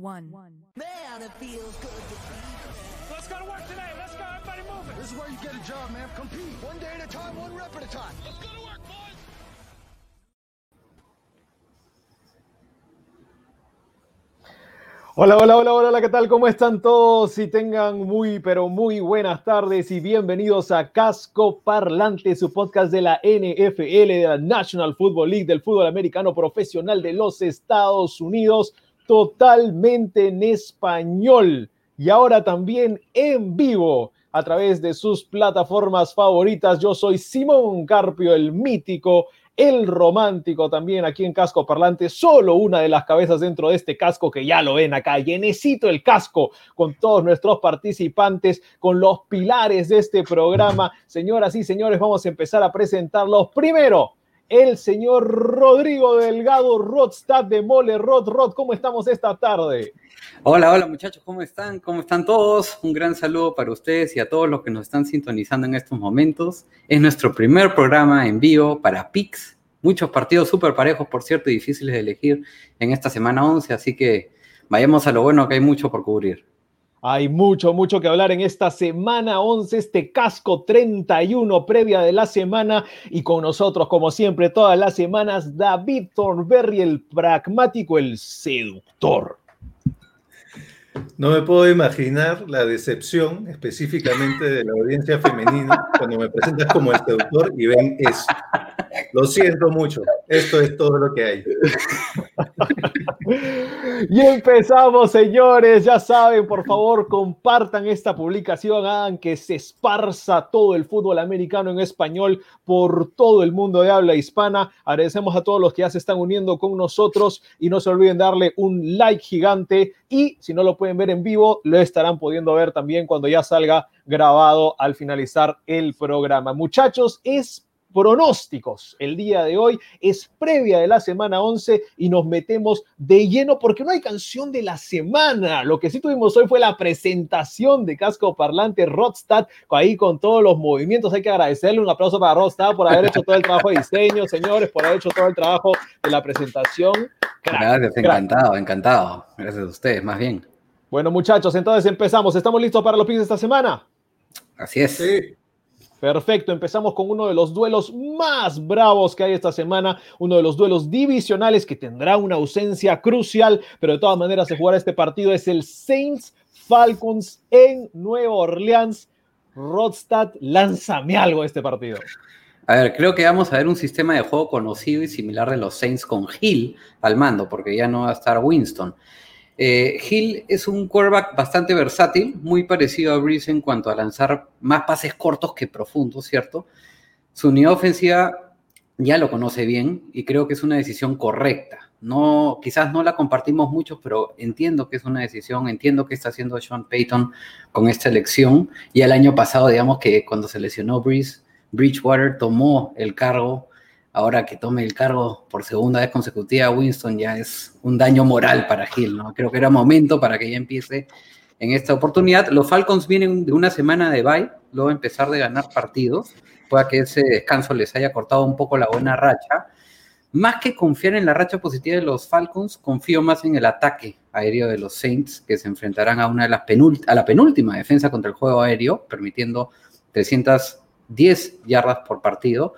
one. Man, it feels good to be Let's go to work today. Let's go. Everybody moving. This is where you get a job, man. Compete. One day at a time, one rep at a time. Let's go to work, boys. Hola, hola, hola, hola, hola, ¿qué tal? ¿Cómo están todos? Y tengan muy, pero muy buenas tardes y bienvenidos a Casco Parlante, su podcast de la NFL, de la National Football League, del fútbol americano profesional de los Estados Unidos, totalmente en español y ahora también en vivo a través de sus plataformas favoritas. Yo soy Simón Carpio, el mítico el romántico también aquí en Casco Parlante, solo una de las cabezas dentro de este casco que ya lo ven acá, llenecito el casco con todos nuestros participantes, con los pilares de este programa. Señoras y señores, vamos a empezar a presentarlos. Primero, el señor Rodrigo Delgado Rodstad de Mole Rod. Rod, ¿cómo estamos esta tarde? Hola, hola muchachos, ¿cómo están? ¿Cómo están todos? Un gran saludo para ustedes y a todos los que nos están sintonizando en estos momentos. Es nuestro primer programa en vivo para PIX. Muchos partidos súper parejos, por cierto, y difíciles de elegir en esta semana 11, así que vayamos a lo bueno que hay mucho por cubrir. Hay mucho, mucho que hablar en esta semana 11, este casco 31 previa de la semana y con nosotros, como siempre, todas las semanas, David Thornberry, el pragmático, el seductor. No me puedo imaginar la decepción específicamente de la audiencia femenina cuando me presentas como el seductor y ven eso. Lo siento mucho. Esto es todo lo que hay. Y empezamos, señores. Ya saben, por favor, compartan esta publicación, hagan que se esparza todo el fútbol americano en español por todo el mundo de habla hispana. Agradecemos a todos los que ya se están uniendo con nosotros y no se olviden darle un like gigante y si no lo pueden ver en vivo, lo estarán pudiendo ver también cuando ya salga grabado al finalizar el programa. Muchachos, es pronósticos. El día de hoy es previa de la semana 11 y nos metemos de lleno porque no hay canción de la semana. Lo que sí tuvimos hoy fue la presentación de Casco Parlante Rodstad, ahí con todos los movimientos. Hay que agradecerle un aplauso para Rodstad por haber hecho todo el trabajo de diseño, señores, por haber hecho todo el trabajo de la presentación. Gracias, encantado, encantado. Gracias a ustedes, más bien. Bueno, muchachos, entonces empezamos. ¿Estamos listos para los picks de esta semana? Así es. Sí. Perfecto, empezamos con uno de los duelos más bravos que hay esta semana, uno de los duelos divisionales que tendrá una ausencia crucial, pero de todas maneras se jugará este partido, es el Saints Falcons en Nueva Orleans. Rodstad, lánzame algo de este partido. A ver, creo que vamos a ver un sistema de juego conocido y similar de los Saints con Hill al mando, porque ya no va a estar Winston. Eh, Hill es un quarterback bastante versátil, muy parecido a Breeze en cuanto a lanzar más pases cortos que profundos, ¿cierto? Su unidad ofensiva ya lo conoce bien y creo que es una decisión correcta. No, quizás no la compartimos mucho, pero entiendo que es una decisión, entiendo que está haciendo Sean Payton con esta elección. Y el año pasado, digamos que cuando se lesionó Breeze, Bridgewater tomó el cargo ahora que tome el cargo por segunda vez consecutiva Winston ya es un daño moral para Hill, ¿no? Creo que era momento para que ya empiece en esta oportunidad. Los Falcons vienen de una semana de bye, luego empezar de ganar partidos, pueda que ese descanso les haya cortado un poco la buena racha. Más que confiar en la racha positiva de los Falcons, confío más en el ataque aéreo de los Saints, que se enfrentarán a una de las a la penúltima defensa contra el juego aéreo, permitiendo 310 yardas por partido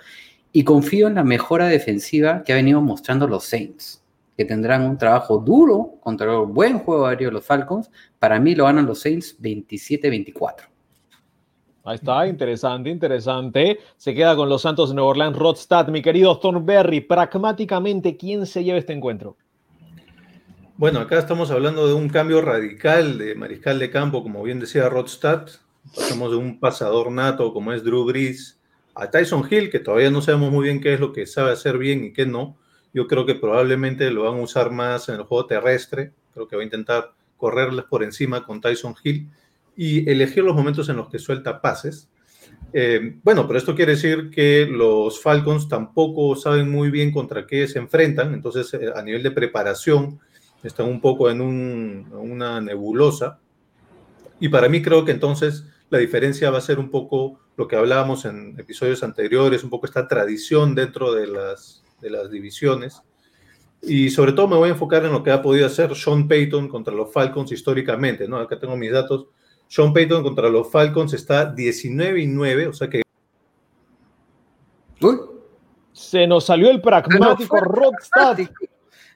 y confío en la mejora defensiva que ha venido mostrando los Saints, que tendrán un trabajo duro contra el buen juego aéreo de los Falcons. Para mí lo ganan los Saints 27-24. Ahí está, interesante, interesante. Se queda con los Santos de Nueva Orleans, Rodstad, mi querido Thornberry. Pragmáticamente, ¿quién se lleva este encuentro? Bueno, acá estamos hablando de un cambio radical de mariscal de campo, como bien decía Rodstad. Pasamos de un pasador nato como es Drew Brees a Tyson Hill, que todavía no sabemos muy bien qué es lo que sabe hacer bien y qué no. Yo creo que probablemente lo van a usar más en el juego terrestre. Creo que va a intentar correrles por encima con Tyson Hill y elegir los momentos en los que suelta pases. Eh, bueno, pero esto quiere decir que los Falcons tampoco saben muy bien contra qué se enfrentan, entonces eh, a nivel de preparación están un poco en un, una nebulosa. Y para mí creo que entonces la diferencia va a ser un poco lo que hablábamos en episodios anteriores, un poco esta tradición dentro de las, de las divisiones. Y sobre todo me voy a enfocar en lo que ha podido hacer Sean Payton contra los Falcons históricamente, ¿no? Acá tengo mis datos. Sean Payton contra los Falcons está 19 y 9, o sea que Uy, Se nos salió el pragmático fue Rodstad.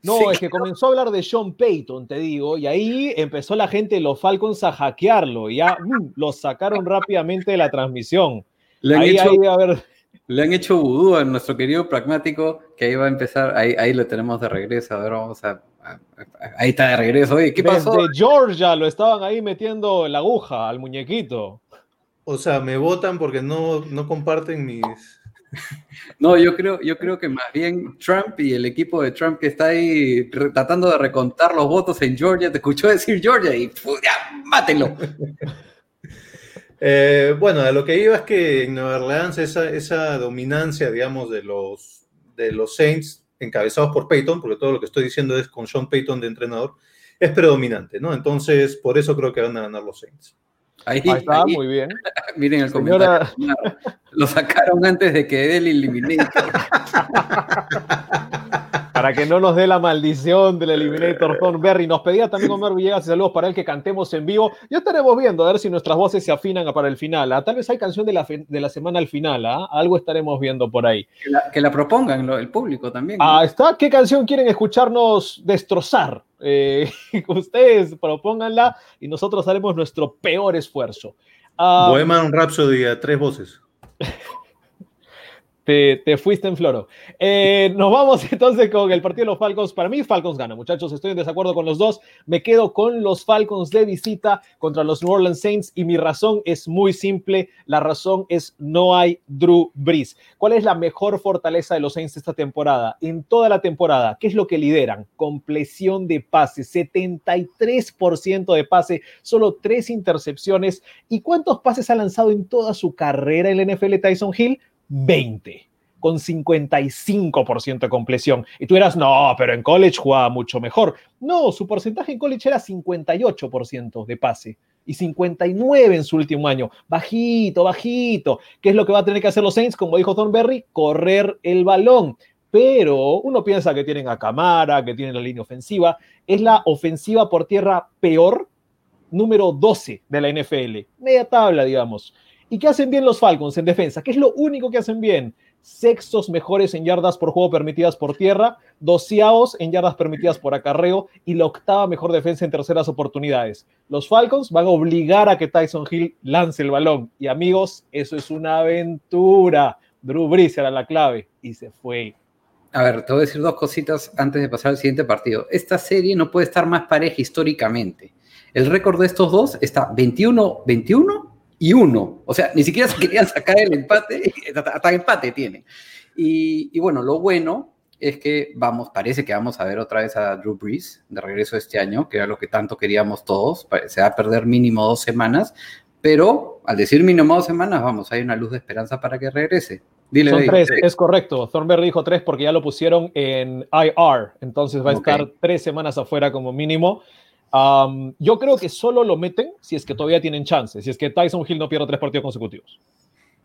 No, Sí. es que comenzó a hablar de Sean Payton, te digo, y ahí empezó la gente de los Falcons a hackearlo, y ya mm, lo sacaron rápidamente de la transmisión. Le han, Ahí, hecho, ahí, a ver, le han hecho vudú a nuestro querido pragmático, que ahí va a empezar, ahí, ahí lo tenemos de regreso. A ver, vamos a- ahí está de regreso. Oye, ¿qué pasó? desde Georgia lo estaban ahí metiendo la aguja al muñequito. O sea, me votan porque no, no comparten mis. No, yo creo, yo creo que más bien Trump y el equipo de Trump que está ahí tratando de recontar los votos en Georgia, te escuchó decir Georgia y ¡fu! ya, mátenlo. Eh, bueno, a lo que iba es que en Nueva Orleans esa, dominancia, digamos, de los, de los Saints encabezados por Peyton, porque todo lo que estoy diciendo es con Sean Payton de entrenador, es predominante, ¿no? Entonces, por eso creo que van a ganar los Saints. Ahí, Ahí está, ahí, muy bien. miren el Señora- comentario. Lo sacaron antes de que dé el Eliminator. Para que no nos dé la maldición del Eliminator Thornberry. Nos pedía también Omar Villegas y saludos para él que cantemos en vivo. Ya estaremos viendo a ver si nuestras voces se afinan para el final. ¿ah? Tal vez hay canción de la, de la semana al final. ¿ah? Algo estaremos viendo por ahí. Que la, que la propongan lo- el público también. Ah, está. ¿Qué canción quieren escucharnos destrozar? Eh, ustedes propónganla y nosotros haremos nuestro peor esfuerzo. Ah, Bohemian Rhapsody a tres voces. Te, te fuiste en floro. Eh, nos vamos entonces con el partido de los Falcons. Para mí, Falcons gana, muchachos. Estoy en desacuerdo con los dos. Me quedo con los Falcons de visita contra los New Orleans Saints y mi razón es muy simple. La razón es no hay Drew Brees. ¿Cuál es la mejor fortaleza de los Saints esta temporada? En toda la temporada, ¿qué es lo que lideran? Compleción de pase, 73% de pase, solo tres intercepciones. ¿Y cuántos pases ha lanzado en toda su carrera en la NFL Tyson Hill? 20, con 55% de compleción. Y tú dirás, no, pero en college jugaba mucho mejor. No, su porcentaje en college era 58% de pase y 59 en su último año. Bajito, bajito. ¿Qué es lo que va a tener que hacer los Saints? Como dijo Thornberry, correr el balón. Pero uno piensa que tienen a Camara, que tienen la línea ofensiva. Es la ofensiva por tierra peor, número 12 de la NFL. Media tabla, digamos. ¿Y qué hacen bien los Falcons en defensa? ¿Qué es lo único que hacen bien? Sextos mejores en yardas por juego permitidas por tierra, doceavos en yardas permitidas por acarreo y la octava mejor defensa en terceras oportunidades. Los Falcons van a obligar a que Tyson Hill lance el balón. Y amigos, eso es una aventura. Drew Brees era la clave y se fue. A ver, te voy a decir dos cositas antes de pasar al siguiente partido. Esta serie no puede estar más pareja históricamente. El récord de estos dos está 21-21 y 1. O sea, ni siquiera se querían sacar el empate, hasta, empate tiene. Y, y bueno, lo bueno es que vamos, parece que vamos a ver otra vez a Drew Brees de regreso este año, que era lo que tanto queríamos todos. Se va a perder mínimo dos semanas, pero al decir mínimo dos semanas, vamos, hay una luz de esperanza para que regrese. Dile, Son tres, es correcto. Thornberry dijo tres porque ya lo pusieron en IR, entonces va a estar tres semanas afuera como mínimo. Um, yo creo que solo lo meten si es que todavía tienen chance, si es que Tyson Hill no pierde tres partidos consecutivos.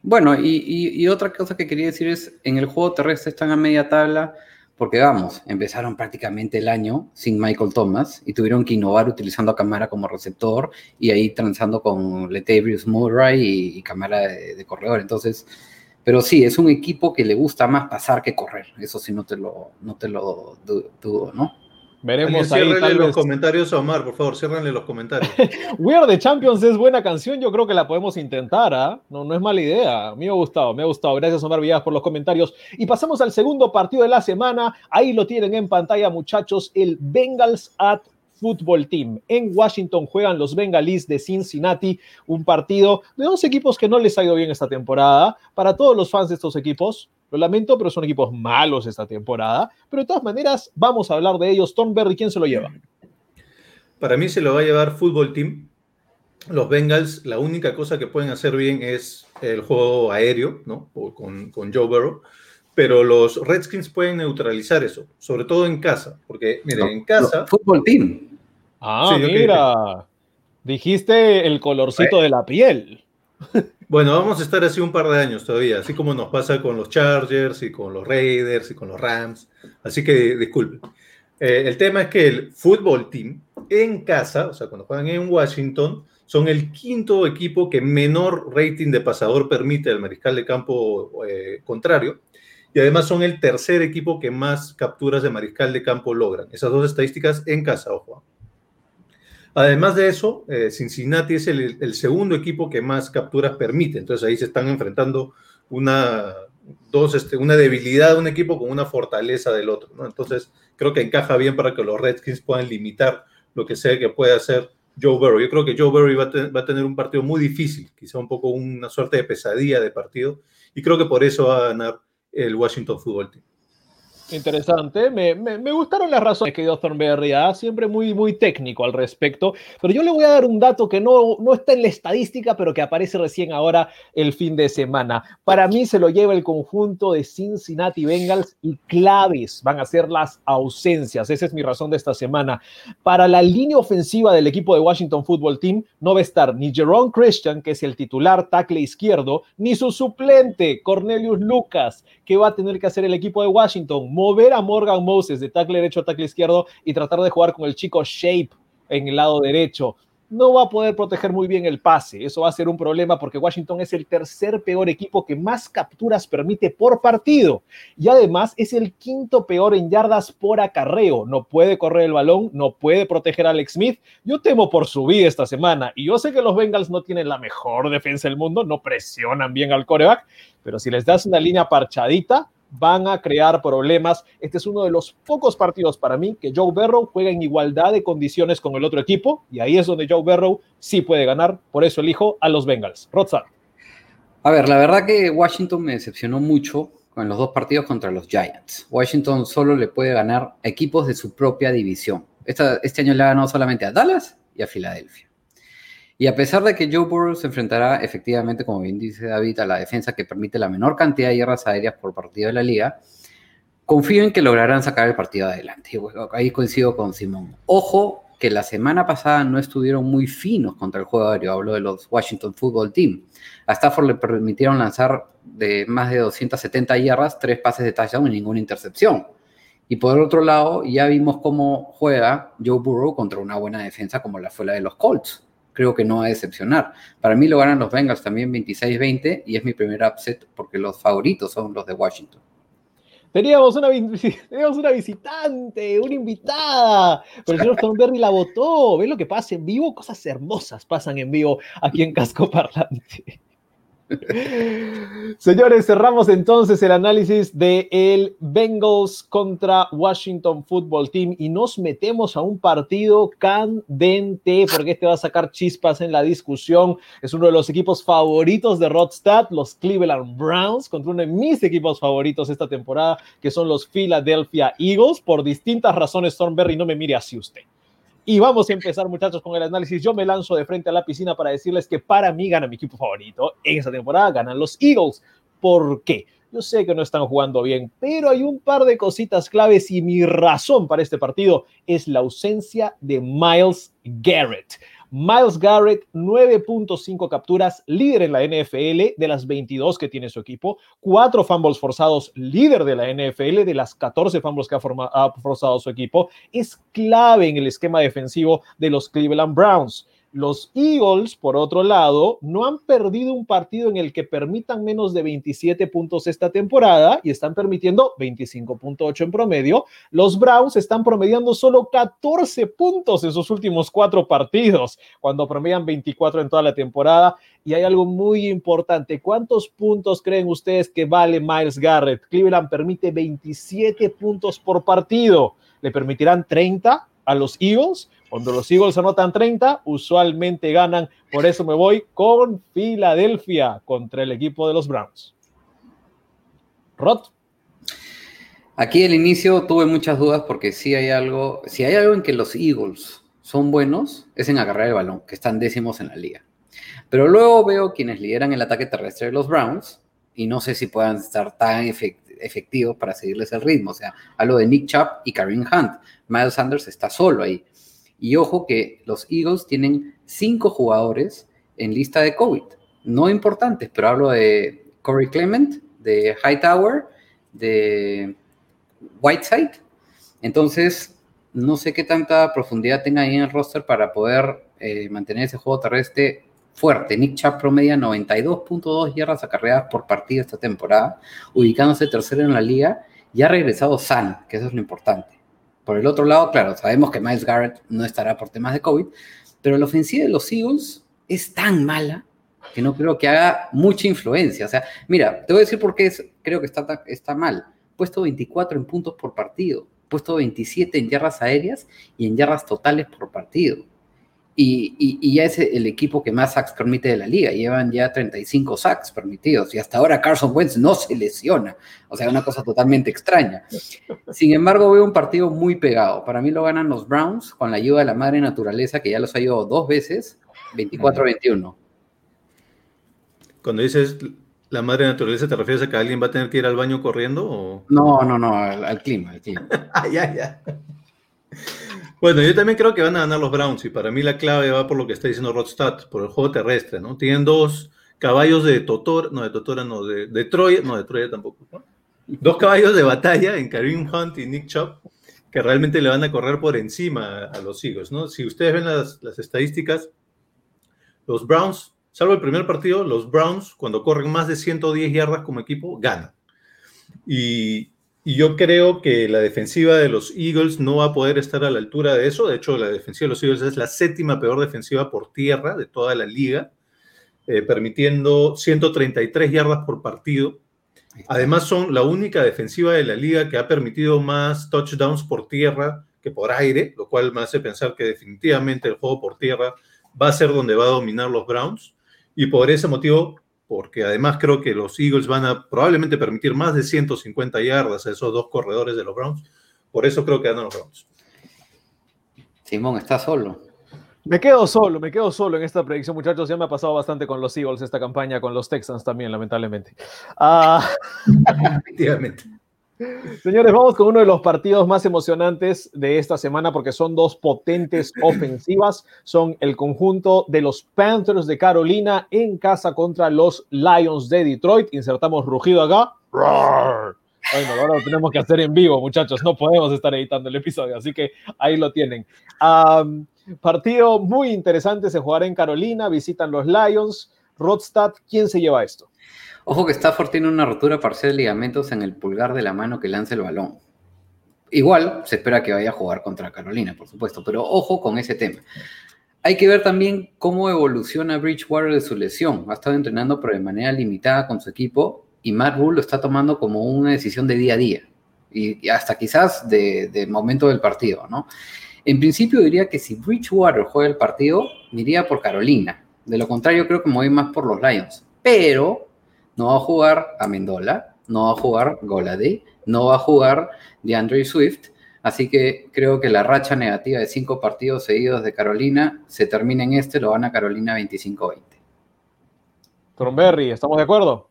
Bueno, y, otra cosa que quería decir es, en el juego terrestre están a media tabla, porque vamos, empezaron prácticamente el año sin Michael Thomas y tuvieron que innovar utilizando a Camara como receptor y ahí transando con Letavius Murray y, Camara de, de corredor. Entonces, pero sí, es un equipo que le gusta más pasar que correr. Eso sí, no te lo, no te lo du- dudo, ¿no? Veremos ahí tal los vez. comentarios a Omar, por favor, ciérrenle los comentarios. We Are the Champions es buena canción, yo creo que la podemos intentar, ¿ah? No, no es mala idea. A mí me ha gustado, me ha gustado. Gracias, Omar Villegas, por los comentarios. Y pasamos al segundo partido de la semana. Ahí lo tienen en pantalla, muchachos, el Bengals at Football Team. En Washington juegan los Bengalis de Cincinnati, un partido de dos equipos que no les ha ido bien esta temporada. Para todos los fans de estos equipos, lo lamento, pero son equipos malos esta temporada. Pero de todas maneras, vamos a hablar de ellos. Tom Berry, ¿quién se lo lleva? Para mí se lo va a llevar Fútbol Team. Los Bengals, la única cosa que pueden hacer bien es el juego aéreo, ¿no? O con, con Joe Burrow. Pero los Redskins pueden neutralizar eso, sobre todo en casa. Porque, miren, en casa, Fútbol team. Ah, Sí, mira. Dijiste el colorcito de la piel. bueno, vamos a estar así un par de años todavía, así como nos pasa con los Chargers y con los Raiders y con los Rams. Así que disculpen. Eh, el tema es que el fútbol team en casa, o sea, cuando juegan en Washington, son el quinto equipo que menor rating de pasador permite al mariscal de campo eh, contrario. Y además son el tercer equipo que más capturas de mariscal de campo logran. Esas dos estadísticas en casa, ojo. Además de eso, eh, Cincinnati es el, segundo equipo que más capturas permite. Entonces ahí se están enfrentando una, dos, este, una debilidad de un equipo con una fortaleza del otro. Entonces creo que encaja bien para que los Redskins puedan limitar lo que sea que pueda hacer Joe Burrow. Yo creo que Joe Burrow va a tener un partido muy difícil, quizá un poco una suerte de pesadilla de partido. Y creo que por eso va a ganar el Washington Football Team. Interesante, me, me, gustaron las razones que dio Thornberry, ¿ah? siempre muy, muy técnico al respecto, pero yo le voy a dar un dato que no, no está en la estadística, pero que aparece recién ahora el fin de semana. Para mí se lo lleva el conjunto de Cincinnati Bengals y claves van a ser las ausencias, esa es mi razón de esta semana. Para la línea ofensiva del equipo de Washington Football Team no va a estar ni Jerome Christian, que es el titular tackle izquierdo, ni su suplente Cornelius Lucas, que va a tener que hacer el equipo de Washington mover a Morgan Moses de tackle derecho a tackle izquierdo y tratar de jugar con el chico Shape en el lado derecho. No va a poder proteger muy bien el pase. Eso va a ser un problema porque Washington es el tercer peor equipo que más capturas permite por partido. Y además es el quinto peor en yardas por acarreo. No puede correr el balón, no puede proteger a Alex Smith. Yo temo por su vida esta semana. Y yo sé que los Bengals no tienen la mejor defensa del mundo, no presionan bien al coreback. Pero si les das una línea parchadita, van a crear problemas. Este es uno de los pocos partidos para mí que Joe Burrow juega en igualdad de condiciones con el otro equipo y ahí es donde Joe Burrow sí puede ganar. Por eso elijo a los Bengals. Rotzar. A ver, la verdad que Washington me decepcionó mucho con los dos partidos contra los Giants. Washington solo le puede ganar a equipos de su propia división. este año le ha ganado solamente a Dallas y a Filadelfia. Y a pesar de que Joe Burrow se enfrentará efectivamente, como bien dice David, a la defensa que permite la menor cantidad de guerras aéreas por partido de la liga, confío en que lograrán sacar el partido adelante. Ahí coincido con Simón. Ojo que la semana pasada no estuvieron muy finos contra el juego aéreo. Hablo de los Washington Football Team. A Stafford le permitieron lanzar de más de 270 yardas, tres pases de touchdown y ninguna intercepción. Y por otro lado, ya vimos cómo juega Joe Burrow contra una buena defensa como la fue la de los Colts creo que no va a decepcionar. Para mí lo ganan los Bengals también 26-20 y es mi primer upset porque los favoritos son los de Washington. Teníamos una, visitante, una invitada, pero el señor Thornberry la votó. ¿Ves lo que pasa en vivo? Cosas hermosas pasan en vivo aquí en Casco Parlante. Señores, cerramos entonces el análisis de el Bengals contra Washington Football Team y nos metemos a un partido candente porque este va a sacar chispas en la discusión. Es uno de los equipos favoritos de Rodstad, los Cleveland Browns, contra uno de mis equipos favoritos esta temporada, que son los Philadelphia Eagles. Por distintas razones, Thornberry, no me mire así usted. Y vamos a empezar, muchachos, con el análisis. Yo me lanzo de frente a la piscina para decirles que para mí gana mi equipo favorito. En esta temporada ganan los Eagles. ¿Por qué? Yo sé que no están jugando bien, pero hay un par de cositas claves y mi razón para este partido es la ausencia de Miles Garrett. Miles Garrett, 9.5 capturas, líder en la NFL de las 22 que tiene su equipo, cuatro fumbles forzados, líder de la NFL de las 14 fumbles que ha, ha forzado su equipo, es clave en el esquema defensivo de los Cleveland Browns. Los Eagles, por otro lado, no han perdido un partido en el que permitan menos de 27 puntos esta temporada y están permitiendo 25.8 en promedio. Los Browns están promediando solo 14 puntos en sus últimos cuatro partidos, cuando promedian 24 en toda la temporada. Y hay algo muy importante. ¿Cuántos puntos creen ustedes que vale Miles Garrett? Cleveland permite 27 puntos por partido. ¿Le permitirán 30 a los Eagles? Cuando los Eagles anotan 30, usualmente ganan. Por eso me voy con Filadelfia contra el equipo de los Browns. Rod. Aquí al inicio tuve muchas dudas porque si hay algo, si hay algo en que los Eagles son buenos, es en agarrar el balón, que están décimos en la liga. Pero luego veo quienes lideran el ataque terrestre de los Browns y no sé si puedan estar tan efectivos para seguirles el ritmo. O sea, hablo de Nick Chubb y Kareem Hunt. Miles Sanders está solo ahí. Y ojo que los Eagles tienen cinco jugadores en lista de COVID, no importantes, pero hablo de Corey Clement, de Hightower, de Whiteside. Entonces, no sé qué tanta profundidad tenga ahí en el roster para poder eh, mantener ese juego terrestre fuerte. Nick Chubb promedia 92.2 yardas acarreadas por partido esta temporada, ubicándose tercero en la liga y ha regresado sano, que eso es lo importante. Por el otro lado, claro, sabemos que Miles Garrett no estará por temas de COVID, pero la ofensiva de los Eagles es tan mala que no creo que haga mucha influencia. O sea, mira, te voy a decir por qué creo que está, está mal. Puesto 24 en puntos por partido, puesto 27 en yardas aéreas y en yardas totales por partido. Y, ya es el equipo que más sacks permite de la liga. Llevan ya 35 sacks permitidos y hasta ahora Carson Wentz no se lesiona. O sea, una cosa totalmente extraña. Sin embargo, veo un partido muy pegado. Para mí lo ganan los Browns con la ayuda de la madre naturaleza, que ya los ha ayudado dos veces, 24-21. Cuando dices la madre naturaleza, ¿te refieres a que alguien va a tener que ir al baño corriendo? O... No, no, no, al, clima, al clima. ah, ya, ya. Bueno, yo también creo que van a ganar los Browns y para mí la clave va por lo que está diciendo Rodstad, por el juego terrestre, ¿no? Tienen dos caballos de Totor, no, de Totora no, de, de Troya, no, de Troya tampoco, Dos caballos de batalla en Kareem Hunt y Nick Chubb que realmente le van a correr por encima a los Eagles, ¿no? Si ustedes ven las, las estadísticas, los Browns, salvo el primer partido, los Browns, cuando corren más de 110 yardas como equipo, ganan. Y, y yo creo que la defensiva de los Eagles no va a poder estar a la altura de eso. De hecho, la defensiva de los Eagles es la séptima peor defensiva por tierra de toda la liga, eh, permitiendo 133 yardas por partido. Además, son la única defensiva de la liga que ha permitido más touchdowns por tierra que por aire, lo cual me hace pensar que definitivamente el juego por tierra va a ser donde va a dominar los Browns. Y por ese motivo, porque además creo que los Eagles van a probablemente permitir más de 150 yardas a esos dos corredores de los Browns. Por eso creo que ganan los Browns. Simón, está solo. Me quedo solo, me quedo solo en esta predicción, muchachos. Ya me ha pasado bastante con los Eagles esta campaña, con los Texans también, lamentablemente. Ah. Efectivamente. Señores, vamos con uno de los partidos más emocionantes de esta semana porque son dos potentes ofensivas. Son el conjunto de los Panthers de Carolina en casa contra los Lions de Detroit. Insertamos rugido acá. Bueno, ahora lo tenemos que hacer en vivo, muchachos. No podemos estar editando el episodio, así que ahí lo tienen. partido muy interesante. Se jugará en Carolina. Visitan los Lions. Rodstad, ¿quién se lleva esto? Ojo que Stafford tiene una rotura parcial de ligamentos en el pulgar de la mano que lanza el balón. Igual se espera que vaya a jugar contra Carolina, por supuesto, pero ojo con ese tema. Hay que ver también cómo evoluciona Bridgewater de su lesión. Ha estado entrenando pero de manera limitada con su equipo y Matt Rule lo está tomando como una decisión de día a día y, hasta quizás de, momento del partido, ¿no? En principio diría que si Bridgewater juega el partido, iría por Carolina. De lo contrario, creo que me voy más por los Lions. Pero no va a jugar Amendola, no va a jugar Golade, no va a jugar DeAndre Swift. Así que creo que la racha negativa de cinco partidos seguidos de Carolina se termina en este, lo van a Carolina 25-20. Berry, ¿estamos de acuerdo?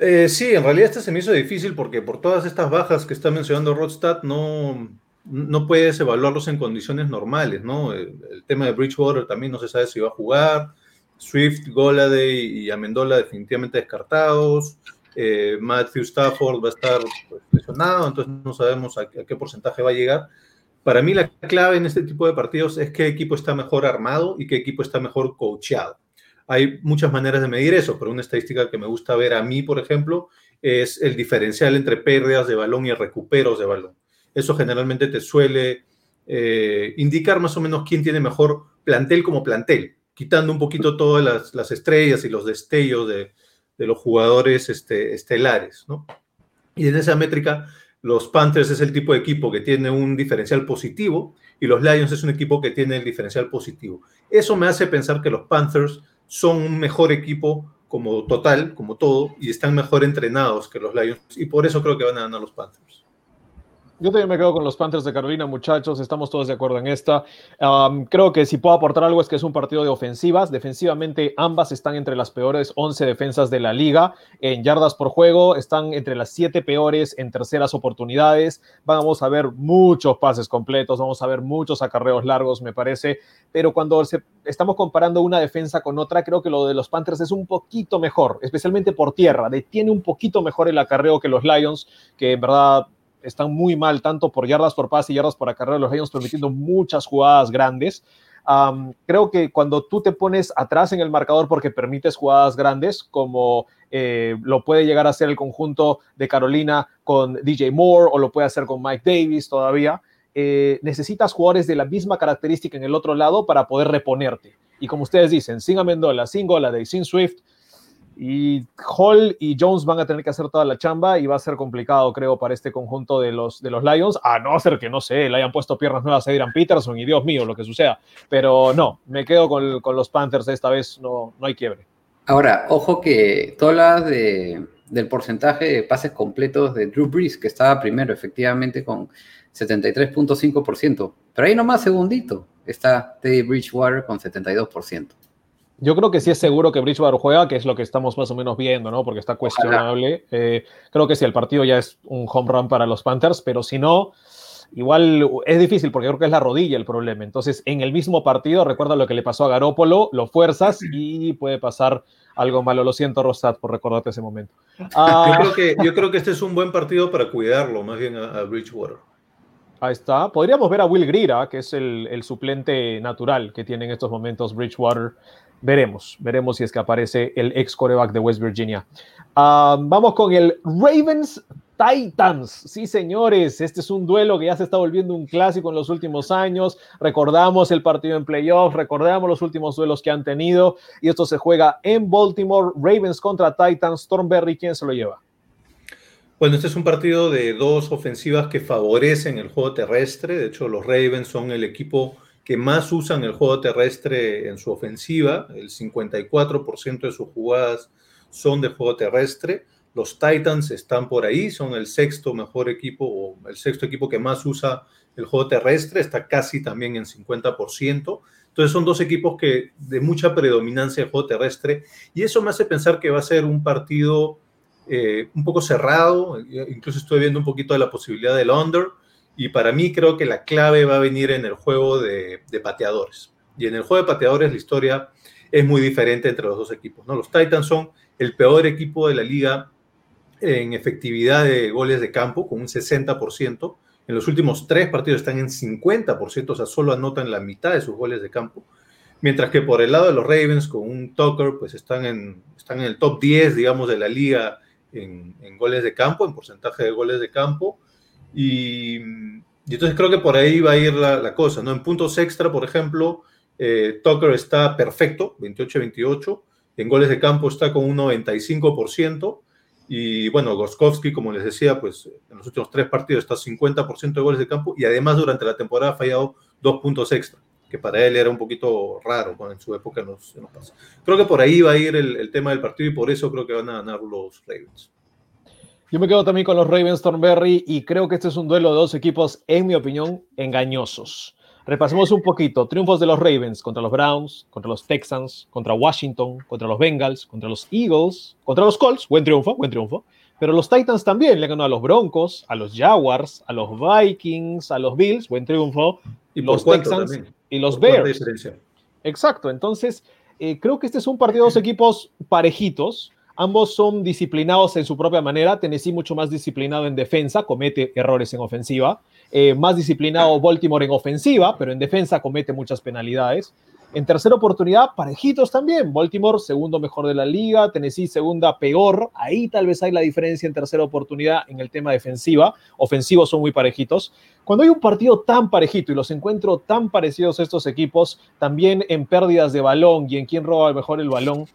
Eh, sí, en realidad este se me hizo difícil porque por todas estas bajas que está mencionando Rodstad no, no puedes evaluarlos en condiciones normales, ¿no? El, tema de Bridgewater también no se sabe si va a jugar. Swift, Goladay y Amendola definitivamente descartados. Eh, Matthew Stafford va a estar pues, lesionado, entonces no sabemos a, qué porcentaje va a llegar. Para mí la clave en este tipo de partidos es qué equipo está mejor armado y qué equipo está mejor coacheado. Hay muchas maneras de medir eso, pero una estadística que me gusta ver a mí, por ejemplo, es el diferencial entre pérdidas de balón y recuperos de balón. Eso generalmente te suele eh, indicar más o menos quién tiene mejor plantel como plantel quitando un poquito todas las, estrellas y los destellos de, los jugadores este, estelares, ¿no? Y en esa métrica, los Panthers es el tipo de equipo que tiene un diferencial positivo y los Lions es un equipo que tiene el diferencial positivo. Eso me hace pensar que los Panthers son un mejor equipo como total, como todo, y están mejor entrenados que los Lions, y por eso creo que van a ganar los Panthers. Yo también me quedo con los Panthers de Carolina, muchachos. Estamos todos de acuerdo en esta. creo que si puedo aportar algo es que es un partido de ofensivas. Defensivamente, ambas están entre las peores 11 defensas de la liga. En yardas por juego, están entre las 7 peores en terceras oportunidades. Vamos a ver muchos pases completos, vamos a ver muchos acarreos largos, me parece. Pero cuando estamos comparando una defensa con otra, creo que lo de los Panthers es un poquito mejor, especialmente por tierra. Detiene un poquito mejor el acarreo que los Lions, que en verdad están muy mal, tanto por yardas por pase y yardas por acarreo, los Lions permitiendo muchas jugadas grandes. Creo que cuando tú te pones atrás en el marcador porque permites jugadas grandes, como eh, lo puede llegar a hacer el conjunto de Carolina con DJ Moore o lo puede hacer con Mike Davis todavía, eh, necesitas jugadores de la misma característica en el otro lado para poder reponerte. Y como ustedes dicen, sin Amendola, sin Goladay, sin Swift, y Hall y Jones van a tener que hacer toda la chamba y va a ser complicado, creo, para este conjunto de los, de los Lions, a no ser que, no sé, le hayan puesto piernas nuevas a Adrian Peterson y Dios mío, lo que suceda. Pero no, me quedo con, con los Panthers esta vez, no, no hay quiebre. Ahora, ojo que hablas de, del porcentaje de pases completos de Drew Brees, que estaba primero, efectivamente, con 73.5%. Pero ahí nomás, segundito, está Teddy Bridgewater con 72%. Yo creo que sí es seguro que Bridgewater juega, que es lo que estamos más o menos viendo, ¿no? Porque está cuestionable. Eh, creo que sí, el partido ya es un home run para los Panthers, pero si no, igual es difícil porque creo que es la rodilla el problema. Entonces, en el mismo partido, recuerda lo que le pasó a Garópolo, lo fuerzas y puede pasar algo malo. Lo siento, Rosat, por recordarte ese momento. Ah, yo, creo que, yo creo que este es un buen partido para cuidarlo, más bien a, a Bridgewater. Ahí está. Podríamos ver a Will Grira, que es el, el, suplente natural que tiene en estos momentos Bridgewater. Veremos, veremos si es que aparece el ex coreback de West Virginia. Vamos con el Ravens Titans. Sí, señores, este es un duelo que ya se está volviendo un clásico en los últimos años. Recordamos el partido en playoffs, recordamos los últimos duelos que han tenido. Y esto se juega en Baltimore. Ravens contra Titans. Thornberry, ¿quién se lo lleva? Bueno, este es un partido de dos ofensivas que favorecen el juego terrestre. De hecho, los Ravens son el equipo que más usan el juego terrestre en su ofensiva. El 54% de sus jugadas son de juego terrestre. Los Titans están por ahí, son el sexto mejor equipo o el sexto equipo que más usa el juego terrestre, está casi también en 50%. Entonces son dos equipos que de mucha predominancia de juego terrestre y eso me hace pensar que va a ser un partido eh, un poco cerrado, incluso estoy viendo un poquito de la posibilidad del under y para mí creo que la clave va a venir en el juego de, pateadores. Y en el juego de pateadores la historia es muy diferente entre los dos equipos. ¿no? Los Titans son el peor equipo de la liga en efectividad de goles de campo, con un 60%. En los últimos tres partidos están en 50%, o sea, solo anotan la mitad de sus goles de campo. Mientras que por el lado de los Ravens, con un Tucker, pues están en, están en el top 10, digamos, de la liga en goles de campo, en porcentaje de goles de campo. Y, y, entonces creo que por ahí va a ir la, la cosa, ¿no? En puntos extra, por ejemplo, eh, Tucker está perfecto, 28-28. En goles de campo está con un 95%. Y bueno, Goskowski, como les decía, pues en los últimos tres partidos está 50% de goles de campo y además durante la temporada ha fallado dos puntos extra, que para él era un poquito raro en su época nos, nos pasa. Creo que por ahí va a ir el, el tema del partido y por eso creo que van a ganar los Ravens. Yo me quedo también con los Ravens Thornberry y creo que este es un duelo de dos equipos, en mi opinión, engañosos. Repasemos un poquito. Triunfos de los Ravens contra los Browns, contra los Texans, contra Washington, contra los Bengals, contra los Eagles, contra los Colts. Buen triunfo, buen triunfo. Pero los Titans también le ganó a los Broncos, a los Jaguars, a los Vikings, a los Bills. Buen triunfo. Y los Texans también. y los Bears. Exacto. Entonces, eh, creo que este es un partido de dos equipos parejitos Ambos son disciplinados en su propia manera. Tennessee mucho más disciplinado en defensa, comete errores en ofensiva. Eh, más disciplinado Baltimore en ofensiva, pero en defensa comete muchas penalidades. En tercera oportunidad, parejitos también. Baltimore, segundo mejor de la liga. Tennessee, segunda peor. Ahí tal vez hay la diferencia en tercera oportunidad en el tema defensiva. Ofensivos son muy parejitos. Cuando hay un partido tan parejito y los encuentro tan parecidos estos equipos, también en pérdidas de balón y en quién roba mejor el balón,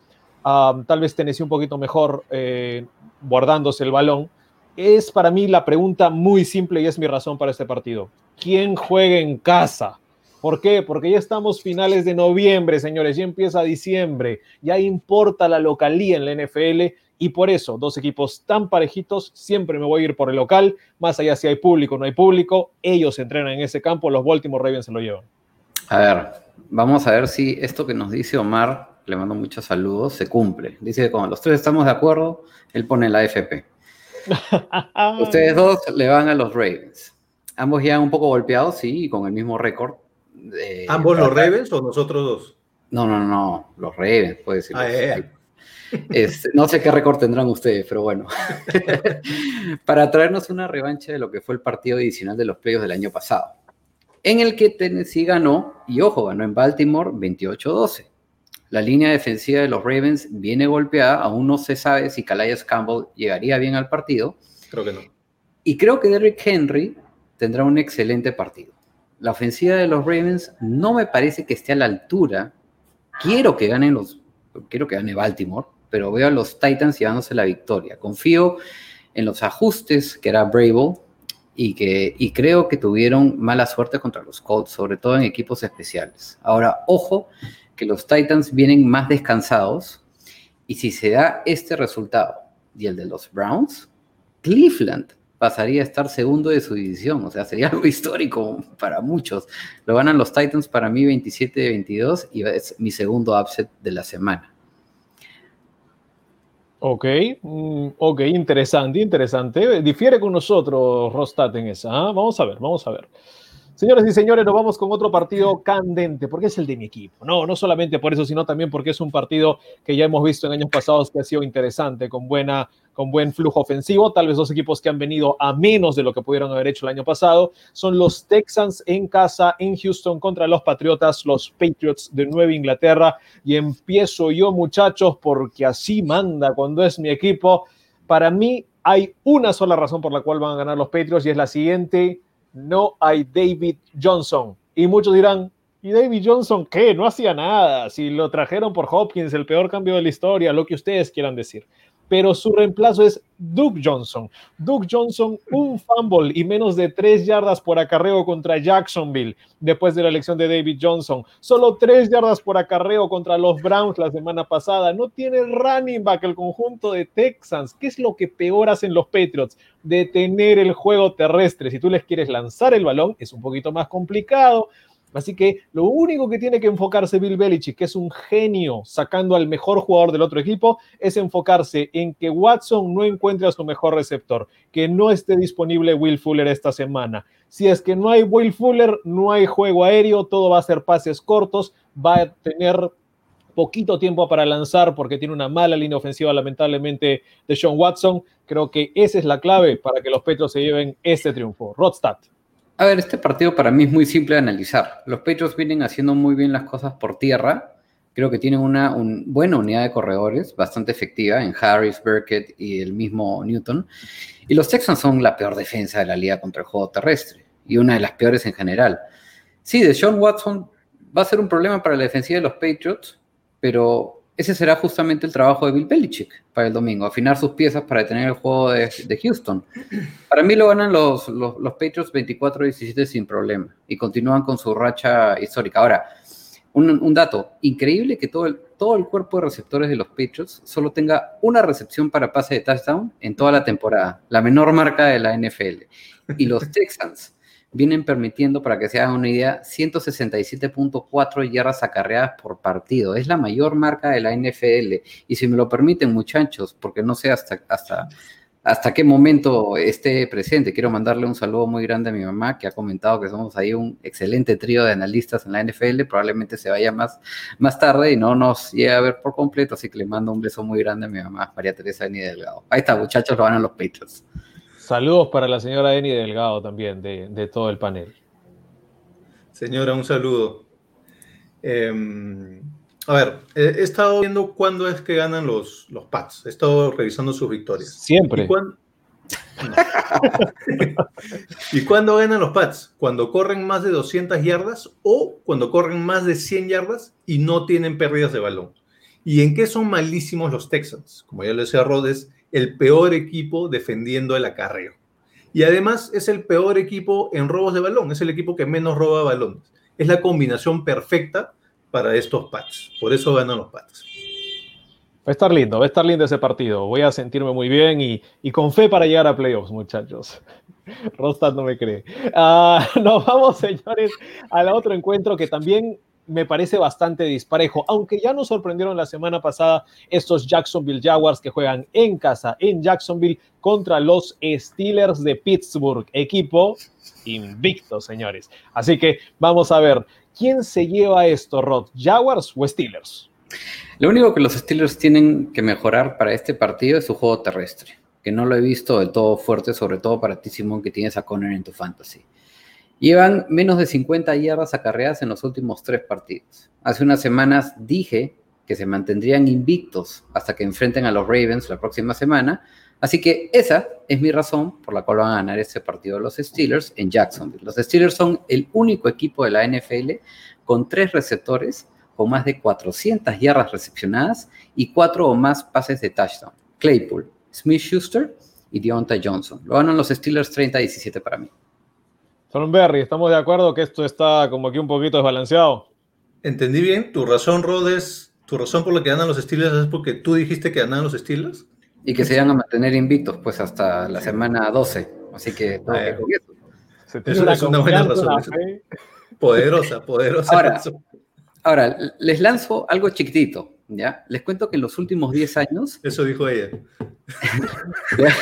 um, tal vez Tennessee un poquito mejor eh, guardándose el balón. Es para mí la pregunta muy simple y es mi razón para este partido. ¿Quién juega en casa? ¿Por qué? Porque ya estamos finales de noviembre, señores, ya empieza diciembre, ya importa la localía en la NFL y por eso dos equipos tan parejitos, siempre me voy a ir por el local, más allá si hay público o no hay público, ellos entrenan en ese campo, los Baltimore Ravens se lo llevan. A ver, vamos a ver si esto que nos dice Omar le mando muchos saludos, se cumple. Dice que cuando los tres estamos de acuerdo, él pone la FP. Ustedes dos le van a los Ravens. Ambos ya un poco golpeados, sí, con el mismo récord. ¿Ambos los Ravens o nosotros dos? No, no, no, los Ravens, puede decir. Ah, eh. Este, no sé qué récord tendrán ustedes, pero bueno. Para traernos una revancha de lo que fue el partido adicional de los playoffs del año pasado, en el que Tennessee ganó, y ojo, ganó en Baltimore 28-12. La línea defensiva de los Ravens viene golpeada, aún no se sabe si Calais Campbell llegaría bien al partido. Creo que no. Y creo que Derrick Henry tendrá un excelente partido. La ofensiva de los Ravens no me parece que esté a la altura. Quiero que ganen los, quiero que gane Baltimore, pero veo a los Titans llevándose la victoria. Confío en los ajustes que era Brable y que y creo que tuvieron mala suerte contra los Colts, sobre todo en equipos especiales. Ahora, ojo, que los Titans vienen más descansados y si se da este resultado y el de los Browns, Cleveland pasaría a estar segundo de su división, o sea, sería algo histórico para muchos. Lo ganan los Titans para mí 27-22 y es mi segundo upset de la semana. Ok, mm, ok, interesante, interesante. Difiere con nosotros Rostat en esa. ¿ah? Vamos a ver, vamos a ver. Señores y señores, nos vamos con otro partido candente, porque es el de mi equipo. No, no solamente por eso, sino también porque es un partido que ya hemos visto en años pasados que ha sido interesante, con, buena, con buen flujo ofensivo. Tal vez dos equipos que han venido a menos de lo que pudieron haber hecho el año pasado son los Texans en casa en Houston contra los Patriotas, los Patriots de Nueva Inglaterra. Y empiezo yo, muchachos, porque así manda cuando es mi equipo. Para mí hay una sola razón por la cual van a ganar los Patriots y es la siguiente no hay David Johnson. Y muchos dirán, ¿y David Johnson qué? No hacía nada. Si lo trajeron por Hopkins, el peor cambio de la historia, lo que ustedes quieran decir pero su reemplazo es Duke Johnson. Duke Johnson, un fumble y menos de tres yardas por acarreo contra Jacksonville después de la elección de David Johnson. Solo tres yardas por acarreo contra los Browns la semana pasada. No tiene running back el conjunto de Texans. ¿Qué es lo que peor hacen los Patriots? Detener el juego terrestre. Si tú les quieres lanzar el balón, es un poquito más complicado Así que lo único que tiene que enfocarse Bill Belichick, que es un genio sacando al mejor jugador del otro equipo, es enfocarse en que Watson no encuentre a su mejor receptor, que no esté disponible Will Fuller esta semana. Si es que no hay Will Fuller, no hay juego aéreo, todo va a ser pases cortos, va a tener poquito tiempo para lanzar porque tiene una mala línea ofensiva lamentablemente de Sean Watson. Creo que esa es la clave para que los Petros se lleven este triunfo. Rodstad. A ver, este partido para mí es muy simple de analizar. Los Patriots vienen haciendo muy bien las cosas por tierra. Creo que tienen una buena unidad de corredores, bastante efectiva en Harris, Burkett y el mismo Newton. Y los Texans son la peor defensa de la liga contra el juego terrestre y una de las peores en general. Sí, de Sean Watson va a ser un problema para la defensiva de los Patriots, pero ese será justamente el trabajo de Bill Belichick para el domingo, afinar sus piezas para detener el juego de, Houston. Para mí lo ganan los, los, Patriots 24-17 sin problema y continúan con su racha histórica. Ahora, un, dato increíble que todo el, todo el cuerpo de receptores de los Patriots solo tenga una recepción para pase de touchdown en toda la temporada, la menor marca de la NFL. Y los Texans vienen permitiendo, para que se hagan una idea, 167.4 yardas acarreadas por partido. Es la mayor marca de la NFL. Y si me lo permiten, muchachos, porque no sé hasta, hasta, hasta qué momento esté presente, quiero mandarle un saludo muy grande a mi mamá, que ha comentado que somos ahí un excelente trío de analistas en la NFL. Probablemente se vaya más, más tarde y no nos llegue a ver por completo, así que le mando un beso muy grande a mi mamá, María Teresa Ni Delgado. Ahí está, muchachos, lo van a los Patriots. Saludos para la señora Eni Delgado también, de, todo el panel. Señora, un saludo. Em, a ver, he, estado viendo cuándo es que ganan los, los Pats. He estado revisando sus victorias. Siempre. ¿Y, cuándo ganan los Pats? Cuando corren más de 200 yardas o cuando corren más de 100 yardas y no tienen pérdidas de balón. ¿Y en qué son malísimos los Texans? Como ya lo decía Rodes, el peor equipo defendiendo el acarreo. Y además es el peor equipo en robos de balón, es el equipo que menos roba balones. Es la combinación perfecta para estos Pats. Por eso ganan los Pats. Va a estar lindo, va a estar lindo ese partido. Voy a sentirme muy bien y, con fe para llegar a playoffs, muchachos. Rostad no me cree. Ah, nos vamos, señores, al otro encuentro que también me parece bastante disparejo, aunque ya nos sorprendieron la semana pasada estos Jacksonville Jaguars que juegan en casa en Jacksonville contra los Steelers de Pittsburgh, equipo invicto, señores. Así que vamos a ver, ¿quién se lleva esto, Rod? ¿Jaguars o Steelers? Lo único que los Steelers tienen que mejorar para este partido es su juego terrestre, que no lo he visto del todo fuerte, sobre todo para ti, Simón, que tienes a Conner en tu fantasy. Llevan menos de 50 yardas acarreadas en los últimos tres partidos. Hace unas semanas dije que se mantendrían invictos hasta que enfrenten a los Ravens la próxima semana, así que esa es mi razón por la cual van a ganar este partido los Steelers en Jacksonville. Los Steelers son el único equipo de la NFL con tres receptores con más de 400 yardas recepcionadas y cuatro o más pases de touchdown. Claypool, Smith Schuster y Deontay Johnson. Lo ganan los Steelers 30-17 para mí. Berry, ¿estamos de acuerdo que esto está como que un poquito desbalanceado? ¿Entendí bien? ¿Tu razón, Rod, es, tu razón por la que ganan los Steelers es porque tú dijiste que ganan los Steelers? Y que se iban a mantener invictos pues hasta la semana 12. Así que todo que. Eso es una buena razón. Poderosa, poderosa Ahora, razón. Ahora, les lanzo algo chiquitito, ¿ya? Les cuento que en los últimos 10 años... Eso dijo ella.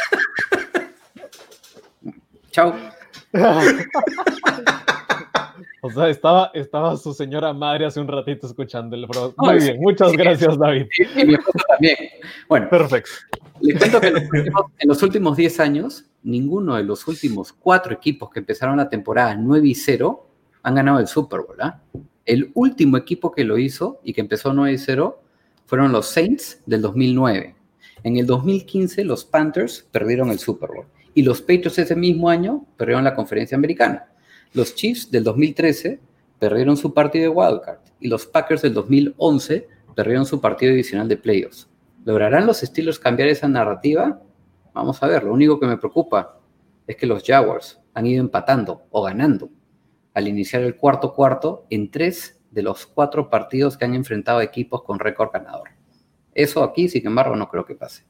Chao. O sea, estaba, estaba su señora madre hace un ratito escuchando el Muy bien, muchas gracias, David. Y, mi esposa también. Bueno, Perfecto. les cuento que en los, últimos, en los últimos 10 años, ninguno de los últimos cuatro equipos que empezaron la temporada 9 y 0 han ganado el Super Bowl. ¿ah? El último equipo que lo hizo y que empezó 9 y 0 fueron los Saints del 2009. En el 2015 los Panthers perdieron el Super Bowl y los Patriots ese mismo año perdieron la conferencia americana. Los Chiefs del 2013 perdieron su partido de wildcard y los Packers del 2011 perdieron su partido divisional de playoffs. ¿Lograrán los Steelers cambiar esa narrativa? Vamos a ver, lo único que me preocupa es que los Jaguars han ido empatando o ganando al iniciar el cuarto cuarto en tres de los cuatro partidos que han enfrentado equipos con récord ganador. Eso aquí, sin embargo, no creo que pase.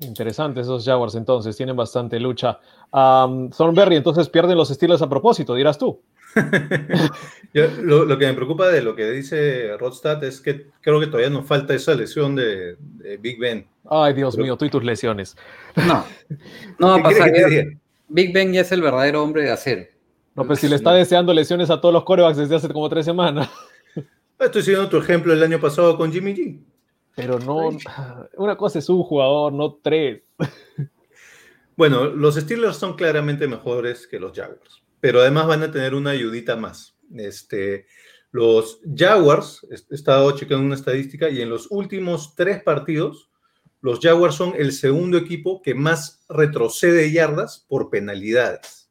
Interesante esos Jaguars entonces, tienen bastante lucha. Um, Thornberry, entonces pierden los estilos a propósito, dirás tú. Yo, lo, lo que me preocupa de lo que dice Rodstad es que creo que todavía nos falta esa lesión de, de Big Ben. Ay, Dios Pero- mío, tú y tus lesiones. No, no va a ¿Qué quieres pasar. Big Ben ya es el verdadero hombre de acero. No, pues si le está deseando lesiones a todos los corebacks desde hace como tres semanas. Estoy siguiendo tu ejemplo el año pasado con Jimmy G. Pero no, una cosa es un jugador, no tres. Bueno, los Steelers son claramente mejores que los Jaguars, pero además van a tener una ayudita más. Este, los Jaguars, he estado checando una estadística y en los últimos tres partidos, los Jaguars son el segundo equipo que más retrocede yardas por penalidades.